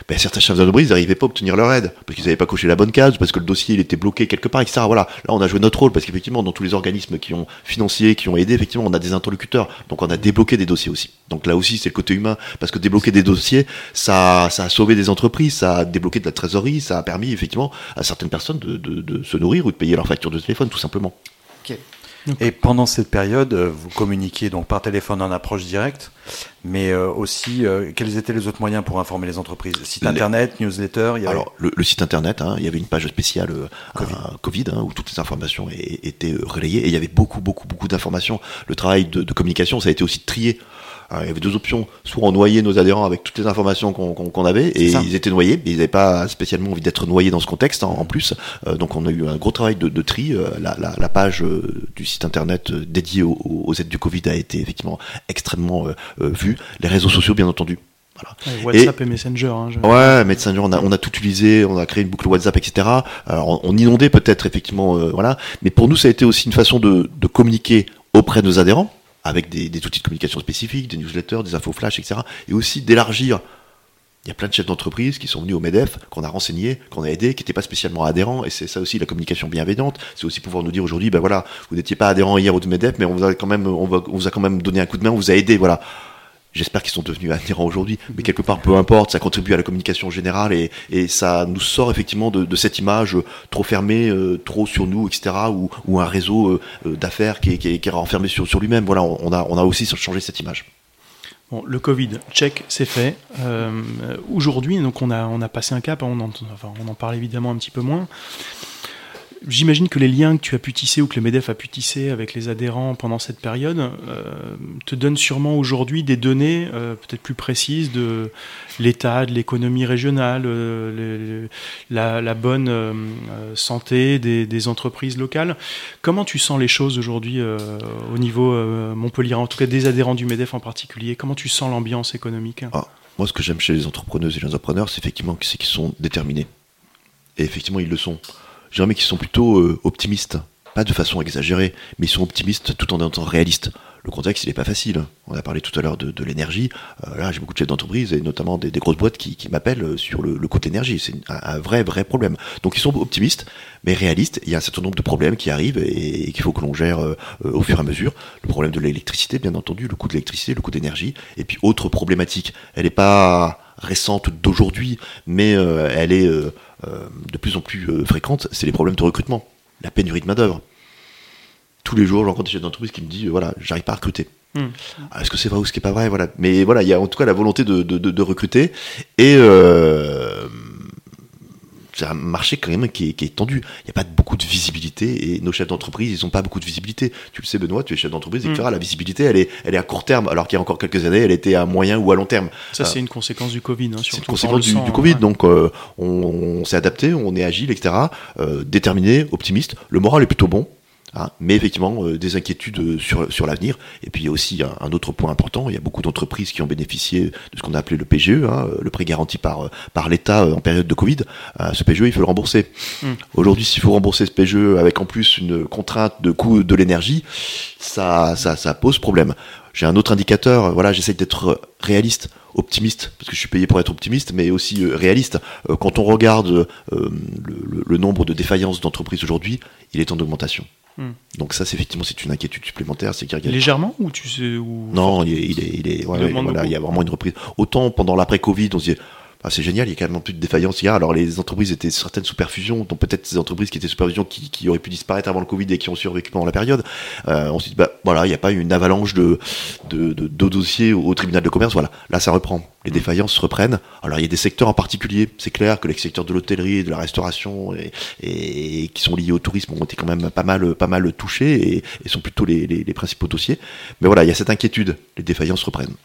ben, certains chefs d'entreprise n'arrivaient pas à obtenir leur aide, parce qu'ils n'avaient pas coché la bonne case, parce que le dossier il était bloqué quelque part, etc. Voilà, là on a joué notre rôle, parce qu'effectivement, dans tous les organismes qui ont financé, qui ont aidé, effectivement, on a des interlocuteurs, donc on a débloqué des dossiers aussi. Donc là aussi, c'est le côté humain, parce que débloquer des dossiers, ça, ça a sauvé des entreprises, ça a débloqué de la trésorerie, ça a permis effectivement à certaines personnes de, de, de se nourrir ou de payer leur facture de téléphone, tout simplement. Et pendant cette période, euh, vous communiquiez donc par téléphone en approche directe, mais euh, aussi euh, quels étaient les autres moyens pour informer les entreprises? Site internet, newsletter il y Alors le, site internet, hein, il y avait une page spéciale COVID, COVID hein, où toutes les informations étaient relayées et il y avait beaucoup beaucoup beaucoup d'informations. Le travail de, de, communication, ça a été aussi de trier il y avait deux options. Soit on noyait nos adhérents avec toutes les informations qu'on avait, et ils étaient noyés, ils n'avaient pas spécialement envie d'être noyés dans ce contexte en, plus. Euh, donc on a eu un gros travail de, tri. Euh, la, page euh, du site internet dédié aux, aides du Covid a été effectivement extrêmement vue. Les réseaux sociaux, bien entendu. WhatsApp et, Messenger. Hein, ouais, Messenger, on a, on a tout utilisé, on a créé une boucle WhatsApp, etc. Alors, on, inondait peut-être effectivement, voilà. Mais pour nous, ça a été aussi une façon de, de communiquer auprès de nos adhérents, avec des, outils de communication spécifiques, des newsletters, des infos flash, etc. Et aussi d'élargir. Il y a plein de chefs d'entreprise qui sont venus au MEDEF, qu'on a renseigné, qu'on a aidé, qui n'étaient pas spécialement adhérents, et c'est ça aussi la communication bienveillante. C'est aussi pouvoir nous dire aujourd'hui, ben voilà, vous n'étiez pas adhérent hier au MEDEF, mais on vous a quand même, on, vous a quand même donné un coup de main, on vous a aidé, voilà. J'espère qu'ils sont devenus adhérents aujourd'hui, mais quelque part, peu importe, ça contribue à la communication générale et, ça nous sort effectivement de, cette image trop fermée, euh, trop sur nous, etc., ou, un réseau euh, euh, d'affaires qui est, renfermé sur, lui-même. Voilà, on a, on a aussi changé cette image. Le Covid, check, c'est fait. Aujourd'hui, donc on a, on a passé un cap, on en parle évidemment un petit peu moins. J'imagine que les liens que tu as pu tisser ou que le MEDEF a pu tisser avec les adhérents pendant cette période euh, te donnent sûrement aujourd'hui des données euh, peut-être plus précises de l'état de l'économie régionale, euh, la, bonne santé des, entreprises locales. Comment tu sens les choses aujourd'hui au niveau Montpellier, en tout cas des adhérents du MEDEF en particulier? Comment tu sens l'ambiance économique? Ah, Moi, ce que j'aime chez les entrepreneuses et les entrepreneurs, c'est effectivement qu'ils sont déterminés. Et effectivement, ils le sont. J'aimerais qu'ils sont plutôt euh, optimistes, pas de façon exagérée, mais ils sont optimistes tout en étant réalistes. Le contexte, il n'est pas facile. On a parlé tout à l'heure de, l'énergie. Euh, là, j'ai beaucoup de chefs d'entreprise et notamment des, grosses boîtes qui, m'appellent euh, sur le, coût de l'énergie. C'est un, vrai, vrai problème. Donc, ils sont optimistes, mais réalistes. Il y a un certain nombre de problèmes qui arrivent et, qu'il faut que l'on gère euh, au fur et à mesure. Le problème de l'électricité, bien entendu, le coût de l'électricité, le coût d'énergie. Et puis, autre problématique. Elle n'est pas récente d'aujourd'hui, mais elle est de plus en plus fréquente. C'est les problèmes de recrutement, la pénurie de main-d'œuvre tous les jours, je rencontre des chefs d'entreprise qui me disent voilà, j'arrive pas à recruter. Hmm. Ah, est-ce que c'est vrai ou ce qui est pas vrai Voilà. Mais voilà, il y a en tout cas la volonté de, de, recruter et euh, c'est un marché quand même qui est, qui est tendu. Il n'y a pas beaucoup de visibilité et nos chefs d'entreprise, ils n'ont pas beaucoup de visibilité. Tu le sais, Benoît, tu es chef d'entreprise et tu hmm. la visibilité, elle est, elle est à court terme, alors qu'il y a encore quelques années, elle était à moyen ou à long terme. Ça, c'est une conséquence du Covid. Hein, c'est une conséquence du, Covid. Donc, euh, on, s'est adapté, on est agile, etc. Euh, déterminé, optimiste. Le moral est plutôt bon. Hein, mais effectivement, euh, des inquiétudes euh, sur, sur l'avenir. Et puis il y a aussi un, autre point important, il y a beaucoup d'entreprises qui ont bénéficié de ce qu'on a appelé le PGE, hein, euh, le prêt garanti par, par l'État en période de Covid. ce PGE, il faut le rembourser. Hmm. Aujourd'hui, s'il faut rembourser ce PGE avec en plus une contrainte de coût de l'énergie, ça, ça, ça pose problème. J'ai un autre indicateur, voilà, j'essaie d'être réaliste, optimiste, parce que je suis payé pour être optimiste, mais aussi réaliste. quand on regarde le, le, nombre de défaillances d'entreprises aujourd'hui, il est en augmentation. Donc ça, c'est effectivement, c'est une inquiétude supplémentaire. C'est légèrement ou tu sais Non, il est, il est, il est voilà, il y a vraiment une reprise. Autant pendant l'après-Covid, on se dit ah, c'est génial, il y a carrément plus de défaillance. alors les entreprises étaient certaines sous perfusion, dont peut-être ces entreprises qui étaient sous perfusion qui, qui, auraient pu disparaître avant le Covid et qui ont survécu pendant la période. Euh, on s'est dit, bah voilà, il n'y a pas eu une avalanche de, de, de, de dossiers au, tribunal de commerce. Voilà, là ça reprend. Les défaillances se reprennent. Alors il y a des secteurs en particulier. C'est clair que les secteurs de l'hôtellerie, de la restauration et, et, qui sont liés au tourisme ont été quand même pas mal, pas mal touchés et, et sont plutôt les, les, les principaux dossiers. Mais voilà, il y a cette inquiétude. Les défaillances reprennent.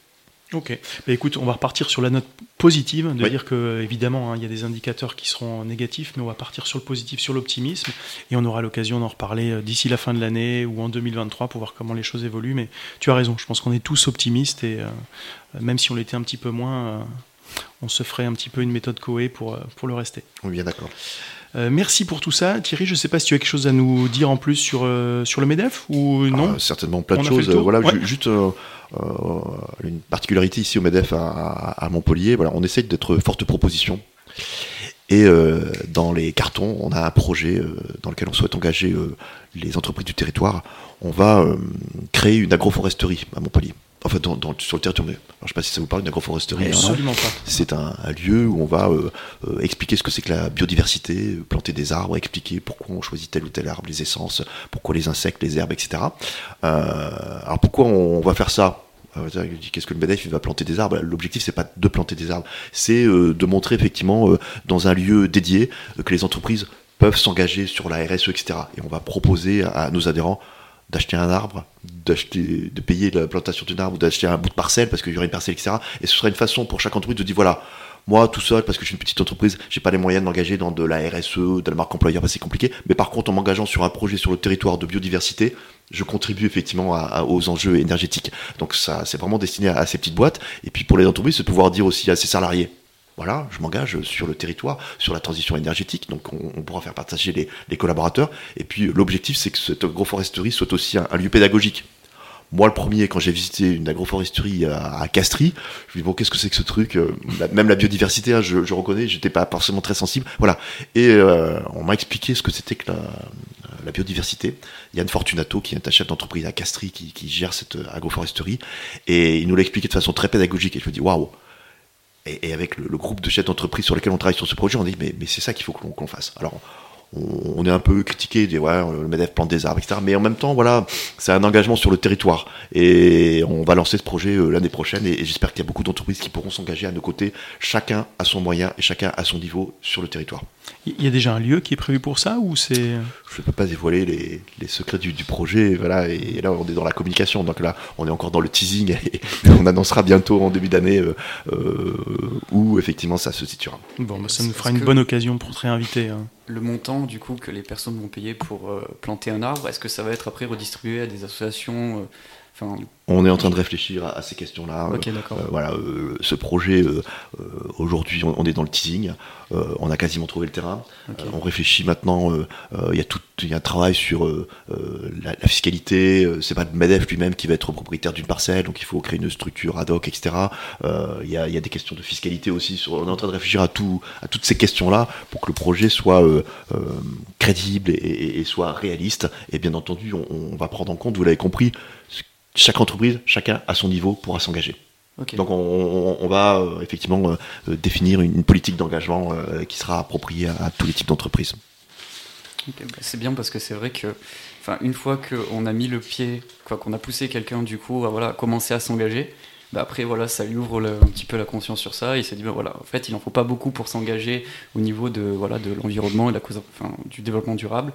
Ok. Bah, écoute, on va repartir sur la note positive, de dire que évidemment hein, il y a des indicateurs qui seront négatifs, mais on va partir sur le positif, sur l'optimisme, et on aura l'occasion d'en reparler euh, d'ici la fin de l'année ou en 2023 pour voir comment les choses évoluent. Mais tu as raison, je pense qu'on est tous optimistes et euh, même si on l'était un petit peu moins, euh, on se ferait un petit peu une méthode Coé pour, pour le rester. Oui, bien d'accord. Euh, merci pour tout ça. Thierry, je ne sais pas si tu as quelque chose à nous dire en plus sur, euh, sur le MEDEF ou non? Ah, Certainement plein de choses. Voilà, juste euh, une particularité ici au MEDEF à, Montpellier. Voilà, on essaye d'être forte proposition. Et dans les cartons, on a un projet dans lequel on souhaite engager les entreprises du territoire. On va créer une agroforesterie à Montpellier enfin dans, sur le territoire. Alors, je ne sais pas si ça vous parle d'une agroforesterie. Absolument pas. C'est un, lieu où on va euh, euh, expliquer ce que c'est que la biodiversité, euh, planter des arbres, expliquer pourquoi on choisit tel ou tel arbre, les essences, pourquoi les insectes, les herbes, etc. alors pourquoi on, va faire ça? Qu'est-ce que le MEDEF va planter des arbres? L'objectif c'est pas de planter des arbres, c'est de montrer effectivement dans un lieu dédié que les entreprises peuvent s'engager sur la RSE, etc. Et on va proposer à nos adhérents d'acheter un arbre, d'acheter, de payer la plantation d'un arbre d'acheter un bout de parcelle parce qu'il y aurait une parcelle, etc. Et ce serait une façon pour chaque entreprise de dire voilà, moi tout seul, parce que je suis une petite entreprise, j'ai pas les moyens de m'engager dans de la RSE, de la marque employeur, c'est compliqué. Mais par contre, en m'engageant sur un projet sur le territoire de biodiversité, je contribue effectivement aux enjeux énergétiques. Donc ça, c'est vraiment destiné à, à, ces petites boîtes. Et puis pour les entreprises, c'est de pouvoir dire aussi à ses salariés, voilà, je m'engage sur le territoire, sur la transition énergétique, donc on, pourra faire partager les, collaborateurs. Et puis l'objectif, c'est que cette agroforesterie soit aussi un, lieu pédagogique. Moi, le premier, quand j'ai visité une agroforesterie à, Castries, je me dis bon, qu'est-ce que c'est que ce truc euh, Même la biodiversité, hein, je, je, reconnais, j'étais pas forcément très sensible. Voilà. Et euh, on m'a expliqué ce que c'était que la, biodiversité. Yann Fortunato, qui est un chef d'entreprise à Castries, qui, qui, gère cette agroforesterie, et il nous l'a expliqué de façon très pédagogique. Et je me dis waouh et, avec le, groupe de chefs d'entreprise sur lesquels on travaille sur ce projet, on dit mais, c'est ça qu'il faut qu'on fasse. Alors on, est un peu critiqué, dit ouais, le MEDEF plante des arbres, etc. Mais en même temps, voilà, c'est un engagement sur le territoire. Et on va lancer ce projet euh, l'année prochaine. Et, j'espère qu'il y a beaucoup d'entreprises qui pourront s'engager à nos côtés, chacun à son moyen et chacun à son niveau sur le territoire. Il y a déjà un lieu qui est prévu pour ça ou c'est Je ne peux pas dévoiler les, les secrets du, du, projet. Voilà, et là, on est dans la communication. Donc là, on est encore dans le teasing. (laughs) Et on annoncera bientôt en début d'année euh, euh, où effectivement ça se situera. Bon, bah, ça nous fera une bonne occasion pour te réinviter. Hein le montant du coup que les personnes vont payer pour euh, planter un arbre, est-ce que ça va être après redistribué à des associations on est en train de réfléchir à, ces questions-là. Ok, d'accord. voilà, ce projet, aujourd'hui, on, est dans le teasing. on a quasiment trouvé le terrain. on réfléchit maintenant. Il y a tout, il y a un travail sur la, fiscalité. C'est pas le Medef lui-même qui va être propriétaire d'une parcelle, donc il faut créer une structure ad hoc, etc. Il y, a, il, y a, des questions de fiscalité aussi. Sur, on est en train de réfléchir à tout, à toutes ces questions-là pour que le projet soit crédible et, soit réaliste. Et bien entendu, on, va prendre en compte, vous l'avez compris, chaque entreprise, chacun à son niveau pourra s'engager. Donc on, va euh, effectivement euh, euh, définir une, politique d'engagement qui sera appropriée à, tous les types d'entreprises. Bah, c'est bien parce que c'est vrai que, enfin, une fois qu'on a mis le pied, qu'on a poussé quelqu'un du coup à voilà commencer à s'engager, bah, après voilà ça lui ouvre un petit peu la conscience sur ça. il s'est dit bah, voilà en fait il en faut pas beaucoup pour s'engager au niveau de voilà de l'environnement et la cause, enfin, du développement durable.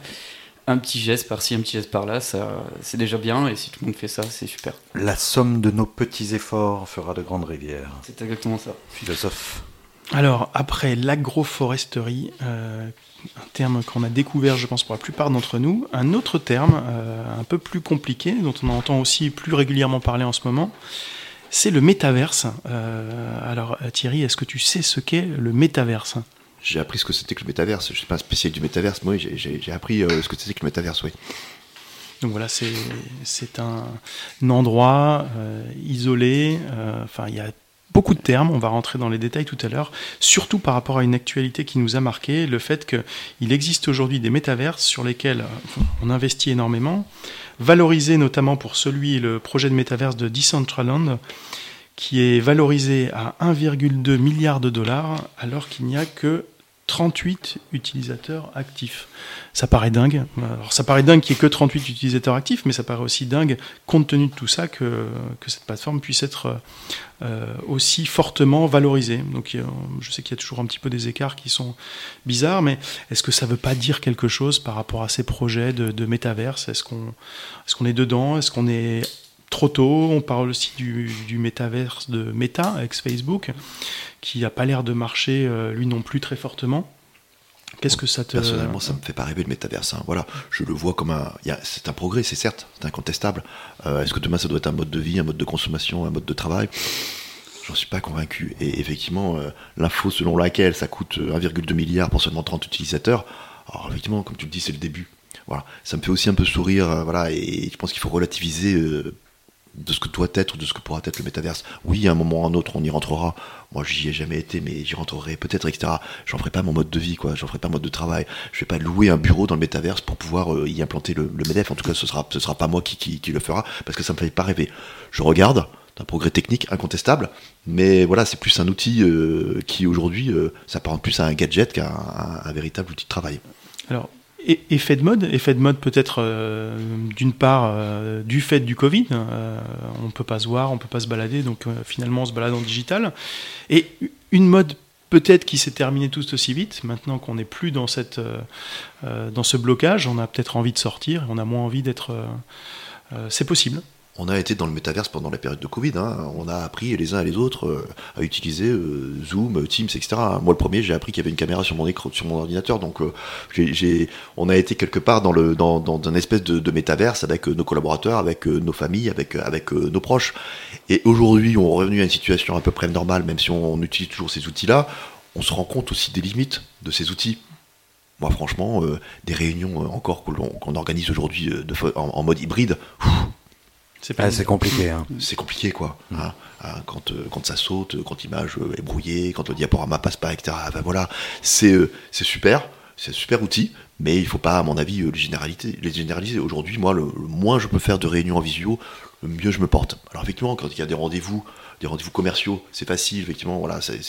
Un petit geste par-ci, un petit geste par-là, ça c'est déjà bien et si tout le monde fait ça, c'est super. La somme de nos petits efforts fera de grandes rivières. C'est exactement ça. Philosophe. Alors, après l'agroforesterie, euh, un terme qu'on a découvert, je pense, pour la plupart d'entre nous, un autre terme euh, un peu plus compliqué, dont on entend aussi plus régulièrement parler en ce moment, c'est le métaverse. Euh, alors Thierry, est-ce que tu sais ce qu'est le métaverse? J'ai appris ce que c'était que le métaverse. Je ne suis pas un spécialiste du métaverse, moi j'ai appris euh, ce que c'était que le métaverse, oui. Donc voilà, c'est un, endroit euh, isolé. Enfin, il y a beaucoup de termes, on va rentrer dans les détails tout à l'heure, surtout par rapport à une actualité qui nous a marqué, le fait qu'il existe aujourd'hui des métaverses sur lesquels on investit énormément, valorisé notamment pour celui, le projet de métaverse de Decentraland, qui est valorisé à 1,2 milliard de dollars, alors qu'il n'y a que 38 utilisateurs actifs. Ça paraît dingue. Alors ça paraît dingue qu'il n'y ait que 38 utilisateurs actifs, mais ça paraît aussi dingue, compte tenu de tout ça, que, cette plateforme puisse être euh, aussi fortement valorisée. Donc je sais qu'il y a toujours un petit peu des écarts qui sont bizarres, mais est-ce que ça ne veut pas dire quelque chose par rapport à ces projets de, de métaverse? Est-ce qu'on est, qu'on est dedans? Est-ce qu'on est trop tôt. On parle aussi du, du métaverse de Meta, ex-Facebook, qui n'a pas l'air de marcher, euh, lui non plus, très fortement. Qu'est-ce que ça te... Personnellement, ça me fait pas rêver le métaverse. Hein. Voilà, je le vois comme un... C'est un progrès, c'est certes, c'est incontestable. Euh, est-ce que demain, ça doit être un mode de vie, un mode de consommation, un mode de travail? J'en suis pas convaincu. Et effectivement, euh, l'info selon laquelle ça coûte 1,2 milliard pour seulement 30 utilisateurs, alors effectivement, comme tu le dis, c'est le début. Voilà, ça me fait aussi un peu sourire, voilà, et je pense qu'il faut relativiser de ce que doit être de ce que pourra être le métaverse. Oui, à un moment ou à un autre, on y rentrera. Moi, j'y ai jamais été, mais j'y rentrerai peut-être, etc. J'en ferai pas mon mode de vie, quoi. J'en ferai pas mon mode de travail. Je vais pas louer un bureau dans le métaverse pour pouvoir euh, y implanter le, MEDEF. En tout cas, ce sera, sera pas moi qui, le fera, parce que ça me fait pas rêver. Je regarde, un progrès technique incontestable, mais voilà, c'est plus un outil euh, qui aujourd'hui euh, s'apparente plus à un gadget qu'à un, un, véritable outil de travail. Alors, effet de mode, effet de mode peut-être euh, d'une part euh, du fait du Covid, euh, on peut pas se voir, on peut pas se balader, donc finalement on se balade en digital, et une mode peut-être qui s'est terminée tout aussi vite, maintenant qu'on n'est plus dans, cette, dans ce blocage, on a peut-être envie de sortir, on a moins envie d'être... c'est possible on a été dans le métaverse pendant la période de Covid. Hein. On a appris les uns et les autres euh, à utiliser euh, Zoom, Teams, etc. Moi, le premier, j'ai appris qu'il y avait une caméra sur mon écran, sur mon ordinateur. Donc, euh, on a été quelque part dans un espèce de, de métaverse avec nos collaborateurs, avec nos familles, avec nos proches. Et aujourd'hui, on est revenu à une situation à peu près normale, même si on, utilise toujours ces outils-là. On se rend compte aussi des limites de ces outils. Moi, franchement, des réunions encore qu'on organise aujourd'hui en, mode hybride. C'est compliqué. Hein. C'est compliqué, quoi. Mm. Hein. Hein, quand, euh, quand ça saute, quand l'image euh, est brouillée, quand le diaporama passe pas, etc. Ben voilà, c'est euh, c'est super, c'est un super outil, mais il faut pas, à mon avis, les généraliser. Les généraliser. Aujourd'hui, moi, le, moins je peux faire de réunions en visio, le mieux je me porte. Alors effectivement, quand il y a des rendez-vous des rendez-vous commerciaux, c'est facile, effectivement, voilà, c'est,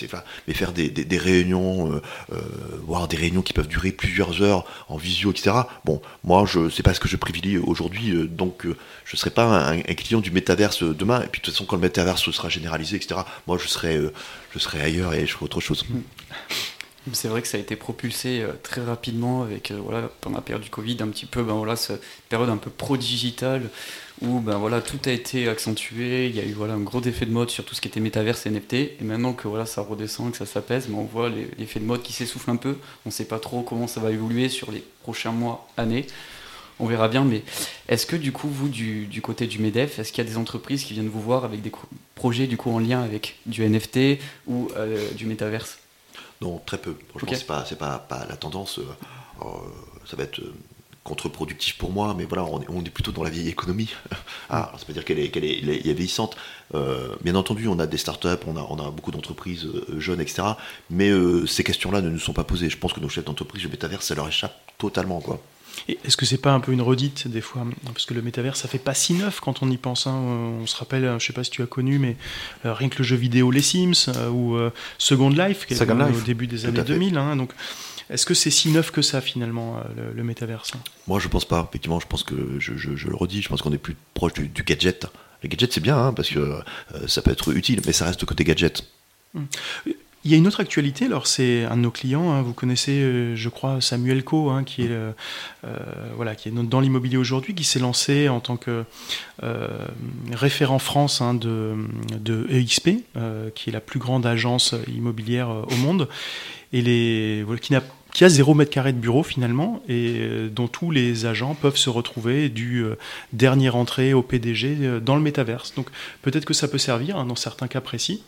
mais faire des, réunions, euh, euh, voire des réunions qui peuvent durer plusieurs heures en visio, etc. Bon, moi, je sais pas ce que je privilégie aujourd'hui, euh, donc je serai pas un, client du métaverse demain. Et puis de toute façon, quand le métaverse sera généralisé, etc. Moi, je serai, je serai ailleurs et je ferai autre chose. C'est vrai que ça a été propulsé très rapidement avec voilà pendant la période du Covid un petit peu ben voilà cette période un peu pro digitale où ben voilà, tout a été accentué, il y a eu voilà, un gros effet de mode sur tout ce qui était métaverse et NFT, et maintenant que voilà, ça redescend, que ça s'apaise, ben, on voit l'effet de mode qui s'essouffle un peu, on ne sait pas trop comment ça va évoluer sur les prochains mois, années. on verra bien. Mais est-ce que du coup, vous, du, côté du MEDEF, est-ce qu'il y a des entreprises qui viennent vous voir avec des projets du coup en lien avec du NFT ou du métaverse? Non, très peu. Franchement, c'est pas, pas, pas, la tendance. ça va être contre-productif pour moi, mais voilà, on est, plutôt dans la vieille économie. (laughs) ah, ça veut dire qu'elle est, qu'elle est, vieillissante. Euh, bien entendu, on a des startups, on a, on a beaucoup d'entreprises euh, jeunes, etc. Mais euh, ces questions-là ne nous sont pas posées. Je pense que nos chefs d'entreprise, le métavers, ça leur échappe totalement, quoi. Est-ce que c'est pas un peu une redite des fois? Parce que le métavers, ça fait pas si neuf quand on y pense. Hein. On se rappelle, je sais pas si tu as connu, mais rien que le jeu vidéo Les Sims ou Second Life, qui est au début des années 2000. Hein. donc est-ce que c'est si neuf que ça finalement, euh, le, métaverse Moi je pense pas, effectivement, je pense que, je, le redis, je pense qu'on est plus proche du, gadget. Le gadget c'est bien, hein, parce que euh, ça peut être utile, mais ça reste côté gadget. Hum. Il y a une autre actualité, alors c'est un de nos clients, hein, vous connaissez, euh, je crois, Samuel Co, hein, qui, est, voilà, qui est dans l'immobilier aujourd'hui, qui s'est lancé en tant que référent France de, de EXP, qui est la plus grande agence immobilière au monde, et les, qui a zéro mètre carré de bureau finalement et euh, dont tous les agents peuvent se retrouver du euh, dernier entrée au PDG euh, dans le métaverse. Donc peut-être que ça peut servir hein, dans certains cas précis.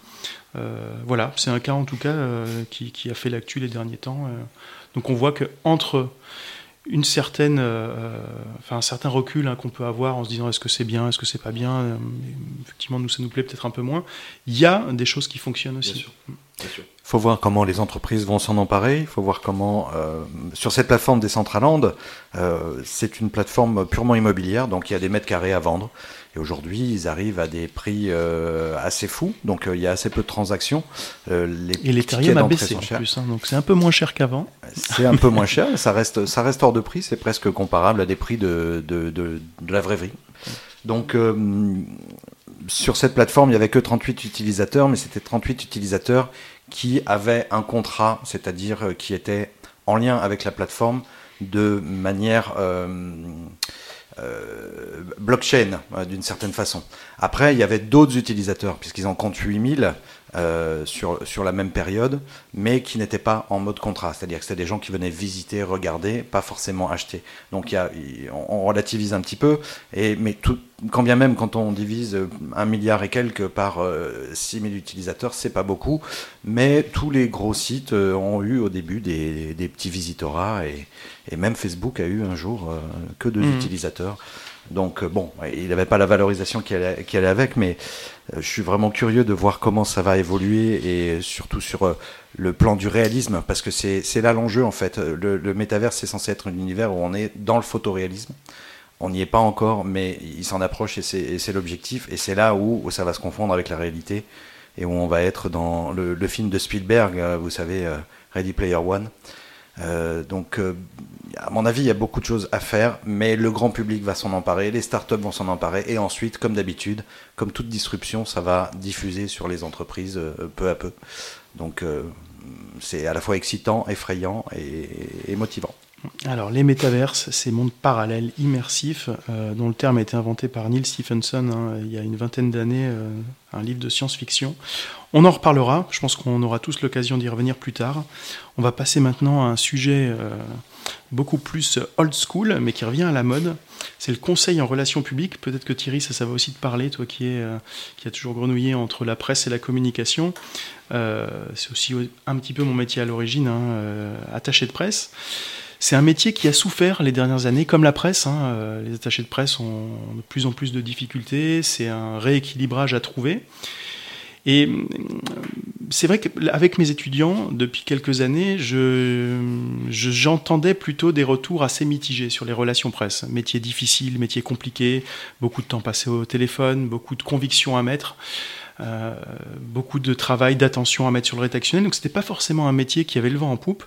Voilà, c'est un cas en tout cas qui, qui, a fait l'actu les derniers temps. donc on voit que entre une certaine, enfin un certain recul hein, qu'on peut avoir en se disant est-ce que c'est bien, est-ce que c'est pas bien. effectivement, nous ça nous plaît peut-être un peu moins. Il y a des choses qui fonctionnent aussi. Bien sûr. Il faut voir comment les entreprises vont s'en emparer. Il faut voir comment, euh, sur cette plateforme des euh, c'est une plateforme purement immobilière, donc il y a des mètres carrés à vendre. Et aujourd'hui, ils arrivent à des prix euh, assez fous, donc il y a assez peu de transactions. les Et l'Ethereum a baissé en plus, hein, donc c'est un peu moins cher qu'avant. C'est un peu moins (laughs) cher, ça reste, ça reste hors de prix, c'est presque comparable à des prix de, de, de, de la vraie vie. Donc sur cette plateforme, il n'y avait que 38 utilisateurs, mais c'était 38 utilisateurs qui avaient un contrat, c'est-à-dire euh, qui étaient en lien avec la plateforme de manière euh, euh, blockchain d'une certaine façon. Après, il y avait d'autres utilisateurs, puisqu'ils en comptent 8000 euh, sur, sur la même période, mais qui n'étaient pas en mode contrat. C'est-à-dire que c'était des gens qui venaient visiter, regarder, pas forcément acheter. Donc il y a, on, relativise un petit peu, et, mais tout, quand bien même quand on divise un milliard et quelques par euh, 6000 utilisateurs, c'est pas beaucoup, mais tous les gros sites euh, ont eu au début des, des petits visitorats, et, et, même Facebook a eu un jour euh, que deux mmh. utilisateurs. Donc bon, il n'avait pas la valorisation qui allait, avec, mais euh, je suis vraiment curieux de voir comment ça va évoluer et surtout sur euh, le plan du réalisme, parce que c'est là l'enjeu en fait. Le, le métavers, c'est censé être un univers où on est dans le photoréalisme. On n'y est pas encore, mais il s'en approche et c'est l'objectif. Et c'est là où, ça va se confondre avec la réalité et où on va être dans le, film de Spielberg, euh, vous savez, Ready Player One. Euh, donc, euh, à mon avis, il y a beaucoup de choses à faire, mais le grand public va s'en emparer, les startups vont s'en emparer, et ensuite, comme d'habitude, comme toute disruption, ça va diffuser sur les entreprises euh, peu à peu. Donc, c'est à la fois excitant, effrayant et motivant. Alors, les métaverses, ces mondes parallèles immersifs, euh, dont le terme a été inventé par Neil Stephenson hein, il y a une vingtaine d'années, euh, un livre de science-fiction. On en reparlera, je pense qu'on aura tous l'occasion d'y revenir plus tard. On va passer maintenant à un sujet euh, beaucoup plus old school, mais qui revient à la mode. C'est le conseil en relations publiques. Peut-être que Thierry, ça, ça va aussi te parler, toi qui, est, qui a toujours grenouillé entre la presse et la communication. C'est aussi un petit peu mon métier à l'origine, hein, attaché de presse. C'est un métier qui a souffert les dernières années, comme la presse. Hein, euh, les attachés de presse ont de plus en plus de difficultés. C'est un rééquilibrage à trouver. Et euh, c'est vrai qu'avec mes étudiants, depuis quelques années, j'entendais plutôt des retours assez mitigés sur les relations presse. Métier difficile, métier compliqué, beaucoup de temps passé au téléphone, beaucoup de convictions à mettre. Euh, beaucoup de travail, d'attention à mettre sur le rédactionnel. Donc c'était pas forcément un métier qui avait le vent en poupe.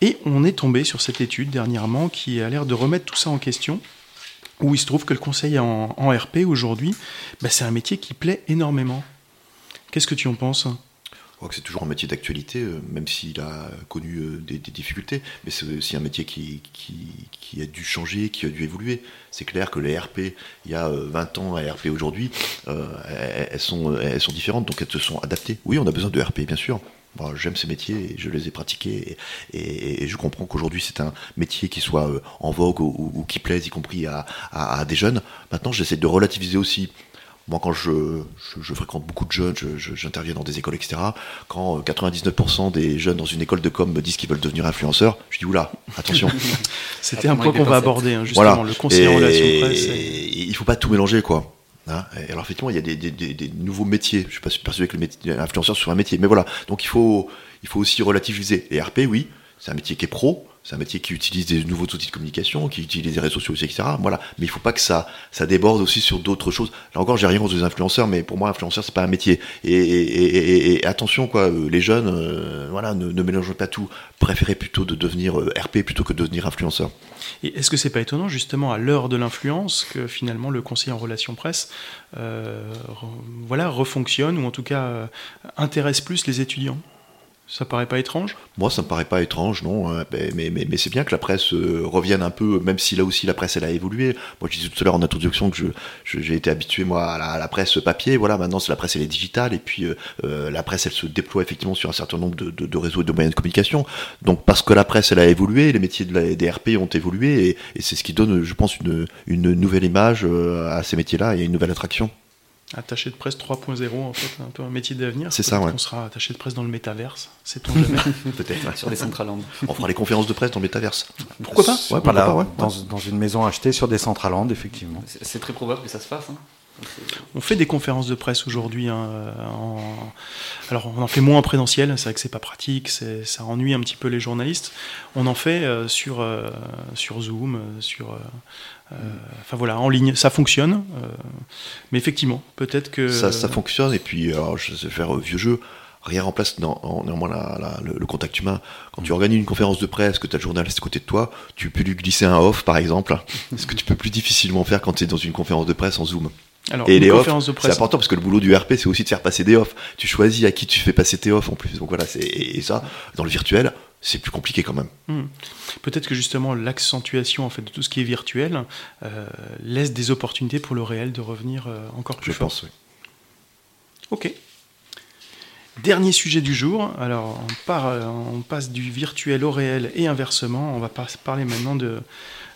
Et on est tombé sur cette étude dernièrement qui a l'air de remettre tout ça en question, où il se trouve que le conseil en, RP aujourd'hui, bah, c'est un métier qui plaît énormément. Qu'est-ce que tu en penses? Crois que c'est toujours un métier d'actualité, euh, même s'il a connu euh, des, difficultés, mais c'est aussi un métier qui, a dû changer, qui a dû évoluer. C'est clair que les RP, il y a 20 ans et RP aujourd'hui, elles, sont, différentes, donc elles se sont adaptées. Oui, on a besoin de RP, bien sûr. J'aime ces métiers je les ai pratiqués et, je comprends qu'aujourd'hui c'est un métier qui soit en vogue ou, qui plaise, y compris à, à des jeunes. Maintenant, j'essaie de relativiser aussi moi, quand je, fréquente beaucoup de jeunes, j'interviens dans des écoles, etc. Quand 99% euh, des jeunes dans une école de com me disent qu'ils veulent devenir influenceurs, je dis oula, attention. (laughs) C'était un point qu'on va aborder, hein, justement, le conseiller en relation presse. Il ne faut pas tout mélanger, quoi. Hein. alors effectivement, il y a des, nouveaux métiers. Je ne suis pas persuadé que l'influenceur soit un métier, mais voilà. Donc il faut, il faut aussi relativiser. Et RP, oui, c'est un métier qui est pro, c'est un métier qui utilise des nouveaux outils de communication, qui utilise les réseaux sociaux, etc. Voilà. Mais il faut pas que ça, ça déborde aussi sur d'autres choses. Là encore, j'ai rien contre les influenceurs, mais pour moi, influenceur, c'est pas un métier. Et, attention, quoi, euh, les jeunes, euh, voilà, ne, ne, mélangez pas tout. Préférez plutôt de devenir euh, RP plutôt que de devenir influenceur. Et est-ce que c'est pas étonnant, justement, à l'heure de l'influence, que finalement le conseiller en relations presse, voilà, refonctionne ou en tout cas intéresse plus les étudiants? Ça paraît pas étrange? Moi, ça me paraît pas étrange, non. Hein. Mais, c'est bien que la presse euh, revienne un peu, même si là aussi la presse elle a évolué. Moi, je disais tout à l'heure en introduction que j'ai été habitué moi à la, presse papier. Voilà, maintenant c'est la presse elle est digitale et puis euh, euh, la presse elle se déploie effectivement sur un certain nombre de, réseaux et de moyens de communication. Donc parce que la presse elle a évolué, les métiers des RP ont évolué et, c'est ce qui donne, je pense, une nouvelle image à ces métiers-là et une nouvelle attraction. Attaché de presse 3.0, en fait, un peu un métier d'avenir. C'est ça, ouais. On sera attaché de presse dans le métaverse, c'est on jamais (laughs) Peut-être. Sur des centrales On fera les conférences de presse dans le métaverse. Pourquoi pas, ouais, pas dans, dans, une maison achetée sur des centrales effectivement. C'est très probable que ça se fasse. Hein. On fait des conférences de presse aujourd'hui. Hein, alors, on en fait moins en présentiel, c'est vrai que c'est pas pratique, ça ennuie un petit peu les journalistes. On en fait euh, sur, euh, sur Zoom, euh, sur. Enfin voilà, en ligne, ça fonctionne. mais effectivement, peut-être que. Ça, ça, fonctionne, et puis, alors, je vais faire vieux jeu rien remplace néanmoins le, contact humain. Quand tu organises une conférence de presse, que tu as le journaliste à côté de toi, tu peux lui glisser un off, par exemple, (laughs) ce que tu peux plus difficilement faire quand tu es dans une conférence de presse en Zoom et les offs, c'est important parce que le boulot du RP, c'est aussi de faire passer des offs. Tu choisis à qui tu fais passer tes offs en plus. Donc voilà, et ça, dans le virtuel, c'est plus compliqué quand même. Hmm. Peut-être que justement l'accentuation en fait de tout ce qui est virtuel euh, laisse des opportunités pour le réel de revenir euh, encore plus Je fort. pense, oui. Ok. Dernier sujet du jour. Alors on, part, euh, on passe du virtuel au réel et inversement. On va parler maintenant de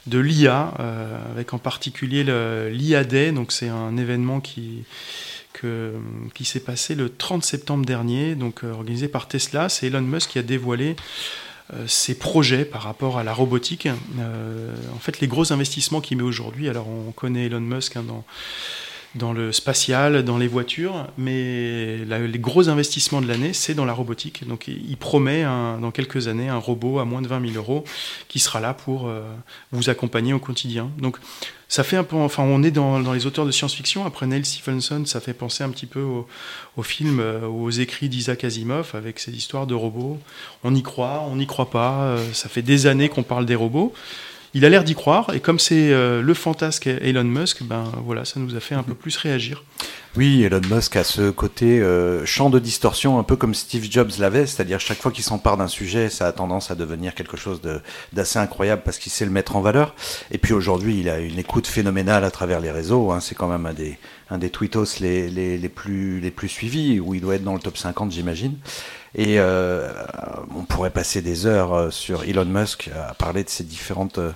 de l'IA, euh, avec en particulier l'IA Day. Donc c'est un événement qui, qui s'est passé le 30 septembre dernier, donc euh, organisé par Tesla. C'est Elon Musk qui a dévoilé euh, ses projets par rapport à la robotique. en fait, les gros investissements qu'il met aujourd'hui, alors on connaît Elon Musk hein, dans dans le spatial, dans les voitures, mais les gros investissements de l'année, c'est dans la robotique. Donc il promet dans quelques années un robot à moins de 20 000 euros qui sera là pour euh, vous accompagner au quotidien. Donc ça fait un peu, enfin on est dans, les auteurs de science-fiction. Après Neil Stephenson, ça fait penser un petit peu au, film, euh, aux écrits d'Isaac Asimov avec ces histoires de robots. On y croit, on n'y croit pas. Euh, ça fait des années qu'on parle des robots il a l'air d'y croire, et comme c'est euh, le fantasque Elon Musk, ben voilà, ça nous a fait un peu plus réagir. Oui, Elon Musk a ce côté euh, champ de distorsion, un peu comme Steve Jobs l'avait, c'est-à-dire chaque fois qu'il s'empare d'un sujet, ça a tendance à devenir quelque chose d'assez incroyable parce qu'il sait le mettre en valeur. Et puis aujourd'hui, il a une écoute phénoménale à travers les réseaux. Hein. c'est quand même un des, un des tweetos les, les, les, plus, les plus suivis, où il doit être dans le top 50, j'imagine. Et euh, on pourrait passer des heures euh, sur Elon Musk à parler de ses différentes euh,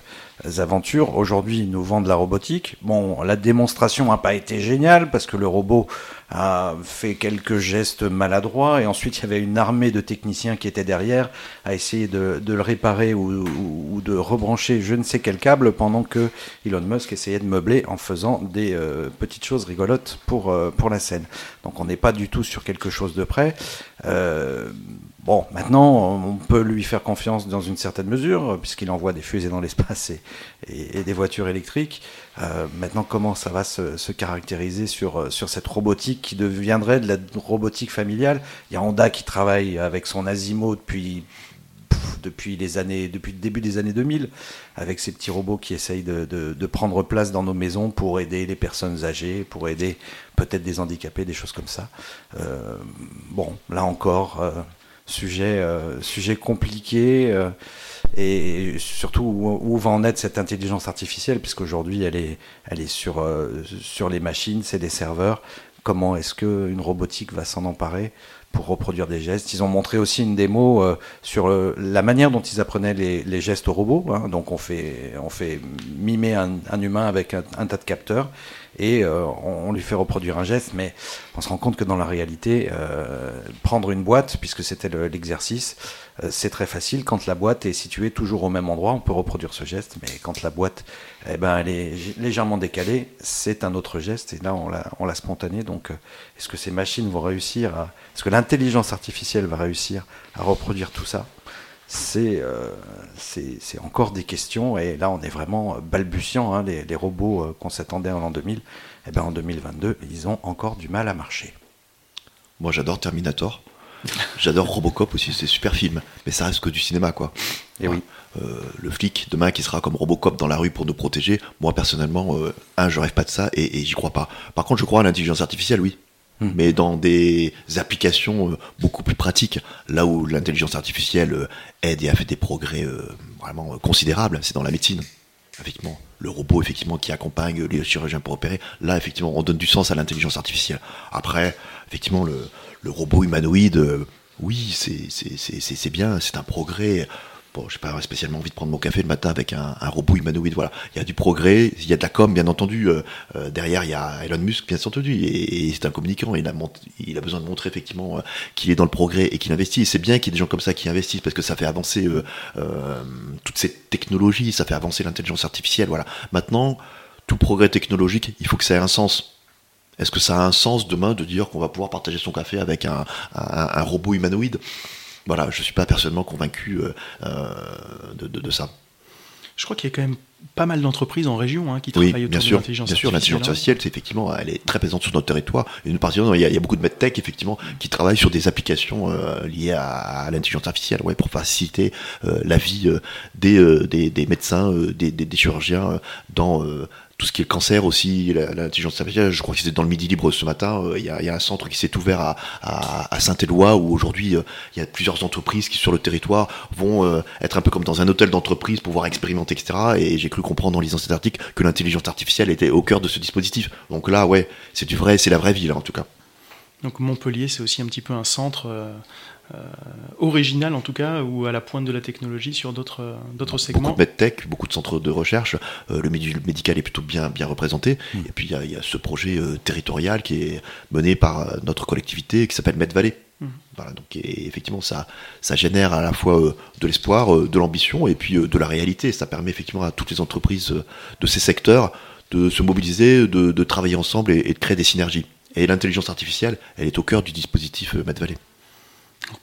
aventures. Aujourd'hui, il nous vend de la robotique. Bon, la démonstration n'a pas été géniale parce que le robot a fait quelques gestes maladroits et ensuite il y avait une armée de techniciens qui étaient derrière à essayer de, le réparer ou, de rebrancher je ne sais quel câble pendant que Elon Musk essayait de meubler en faisant des petites choses rigolotes pour, pour la scène. Donc on n'est pas du tout sur quelque chose de près. Euh, bon, maintenant, on peut lui faire confiance dans une certaine mesure, puisqu'il envoie des fusées dans l'espace et, des voitures électriques. Euh, maintenant, comment ça va se, caractériser sur, sur cette robotique qui deviendrait de la robotique familiale? Il y a Honda qui travaille avec son Asimo depuis depuis les années, depuis le début des années 2000, avec ces petits robots qui essayent de, prendre place dans nos maisons pour aider les personnes âgées, pour aider peut-être des handicapés, des choses comme ça. Euh, bon, là encore, euh, sujet, euh, sujet compliqué. et surtout où, va en être cette intelligence artificielle, puisqu'aujourd'hui elle est, elle est sur, sur les machines, c'est des serveurs. Comment est-ce qu'une robotique va s'en emparer pour reproduire des gestes? Ils ont montré aussi une démo euh, sur la manière dont ils apprenaient les, gestes aux robots. Hein. Donc on fait, on fait mimer un, humain avec un, tas de capteurs et euh, on, lui fait reproduire un geste, mais on se rend compte que dans la réalité, euh, prendre une boîte, puisque c'était l'exercice, euh, c'est très facile. Quand la boîte est située toujours au même endroit, on peut reproduire ce geste, mais quand la boîte eh ben, elle est légèrement décalée, c'est un autre geste, et là on l'a, on l'a spontané. Donc est-ce que ces machines vont réussir. Est-ce que l'intelligence artificielle va réussir à reproduire tout ça? C'est c'est encore des questions et là on est vraiment balbutiant. Hein, les, robots euh, qu'on s'attendait en l'an 2000, eh ben en 2022 ils ont encore du mal à marcher. Moi j'adore Terminator. J'adore Robocop aussi, c'est super film, mais ça reste que du cinéma quoi. Et oui. Euh, le flic demain qui sera comme Robocop dans la rue pour nous protéger, moi personnellement, un, je rêve pas de ça et, et j'y crois pas. Par contre, je crois à l'intelligence artificielle, oui. Hmm. mais dans des applications euh, beaucoup plus pratiques, là où l'intelligence artificielle euh, aide et a fait des progrès euh, vraiment considérables, c'est dans la médecine. Effectivement, le robot effectivement qui accompagne les chirurgiens pour opérer, là effectivement on donne du sens à l'intelligence artificielle. Après, effectivement le, le robot humanoïde, oui c'est bien, c'est un progrès. Bon, j'ai pas spécialement envie de prendre mon café le matin avec un, robot humanoïde. Voilà, il y a du progrès, il y a de la com, bien entendu. Euh, euh, derrière, il y a Elon Musk, bien entendu, et, c'est un communicant. Il a, besoin de montrer effectivement euh, qu'il est dans le progrès et qu'il investit. C'est bien qu'il y ait des gens comme ça qui investissent parce que ça fait avancer toutes ces technologies, ça fait avancer l'intelligence artificielle. Voilà. Maintenant, tout progrès technologique, il faut que ça ait un sens. Est-ce que ça a un sens demain de dire qu'on va pouvoir partager son café avec un robot humanoïde? Voilà, je suis pas personnellement convaincu euh, euh, de, ça. Je crois qu'il y a quand même pas mal d'entreprises en région hein, qui travaillent autour de l'intelligence artificielle. Bien sûr, l'intelligence hein. artificielle, effectivement, elle est très présente sur notre territoire. Et une partie, il y, a, il y a beaucoup de medtech effectivement qui travaillent sur des applications euh, liées à, l'intelligence artificielle, ouais, pour faciliter la vie des, des, médecins, des, des, chirurgiens dans tout ce qui est cancer aussi, l'intelligence artificielle. Je crois que c'était dans le Midi Libre ce matin. Euh, il y, a, un centre qui s'est ouvert à, Saint-Éloi où aujourd'hui euh, il y a plusieurs entreprises qui sur le territoire vont euh, être un peu comme dans un hôtel d'entreprise pouvoir expérimenter, etc. Et j'ai cru comprendre en lisant cet article que l'intelligence artificielle était au cœur de ce dispositif. Donc là, ouais, c'est du vrai, c'est la vraie vie là en tout cas. Donc Montpellier, c'est aussi un petit peu un centre euh, original en tout cas, ou à la pointe de la technologie sur d'autres d'autres segments. Beaucoup de medtech, beaucoup de centres de recherche. Euh, le médical est plutôt bien bien représenté. Hmm. Et puis il y, a ce projet euh, territorial qui est mené par notre collectivité qui s'appelle MedValley. Hmm. Voilà, donc effectivement ça ça génère à la fois de l'espoir, de l'ambition et puis de la réalité. Ça permet effectivement à toutes les entreprises de ces secteurs de se mobiliser, de, travailler ensemble et, et, de créer des synergies. Et l'intelligence artificielle, elle est au cœur du dispositif MedValley.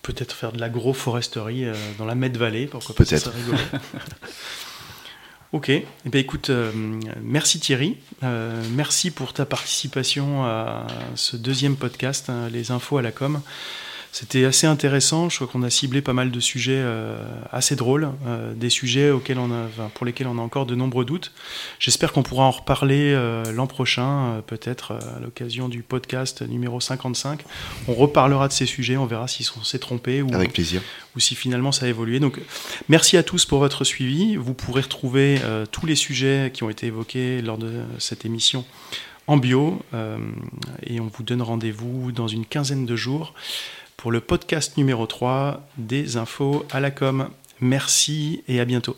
Peut-être faire de l'agroforesterie euh, dans la Med Valley, pourquoi pas Peut-être. (laughs) ok, eh bien, écoute, euh, merci Thierry, euh, merci pour ta participation à ce deuxième podcast, hein, Les infos à la com. C'était assez intéressant. Je crois qu'on a ciblé pas mal de sujets euh, assez drôles, euh, des sujets auxquels on a, pour lesquels on a encore de nombreux doutes. J'espère qu'on pourra en reparler euh, l'an prochain, peut-être à l'occasion du podcast numéro 55. On reparlera de ces sujets, on verra si on s'est trompé ou, Avec plaisir. ou si finalement ça a évolué. Donc, merci à tous pour votre suivi. Vous pourrez retrouver tous les sujets qui ont été évoqués lors de cette émission en bio et on vous donne rendez-vous dans une quinzaine de jours pour le podcast numéro 3 des infos à la com. Merci et à bientôt.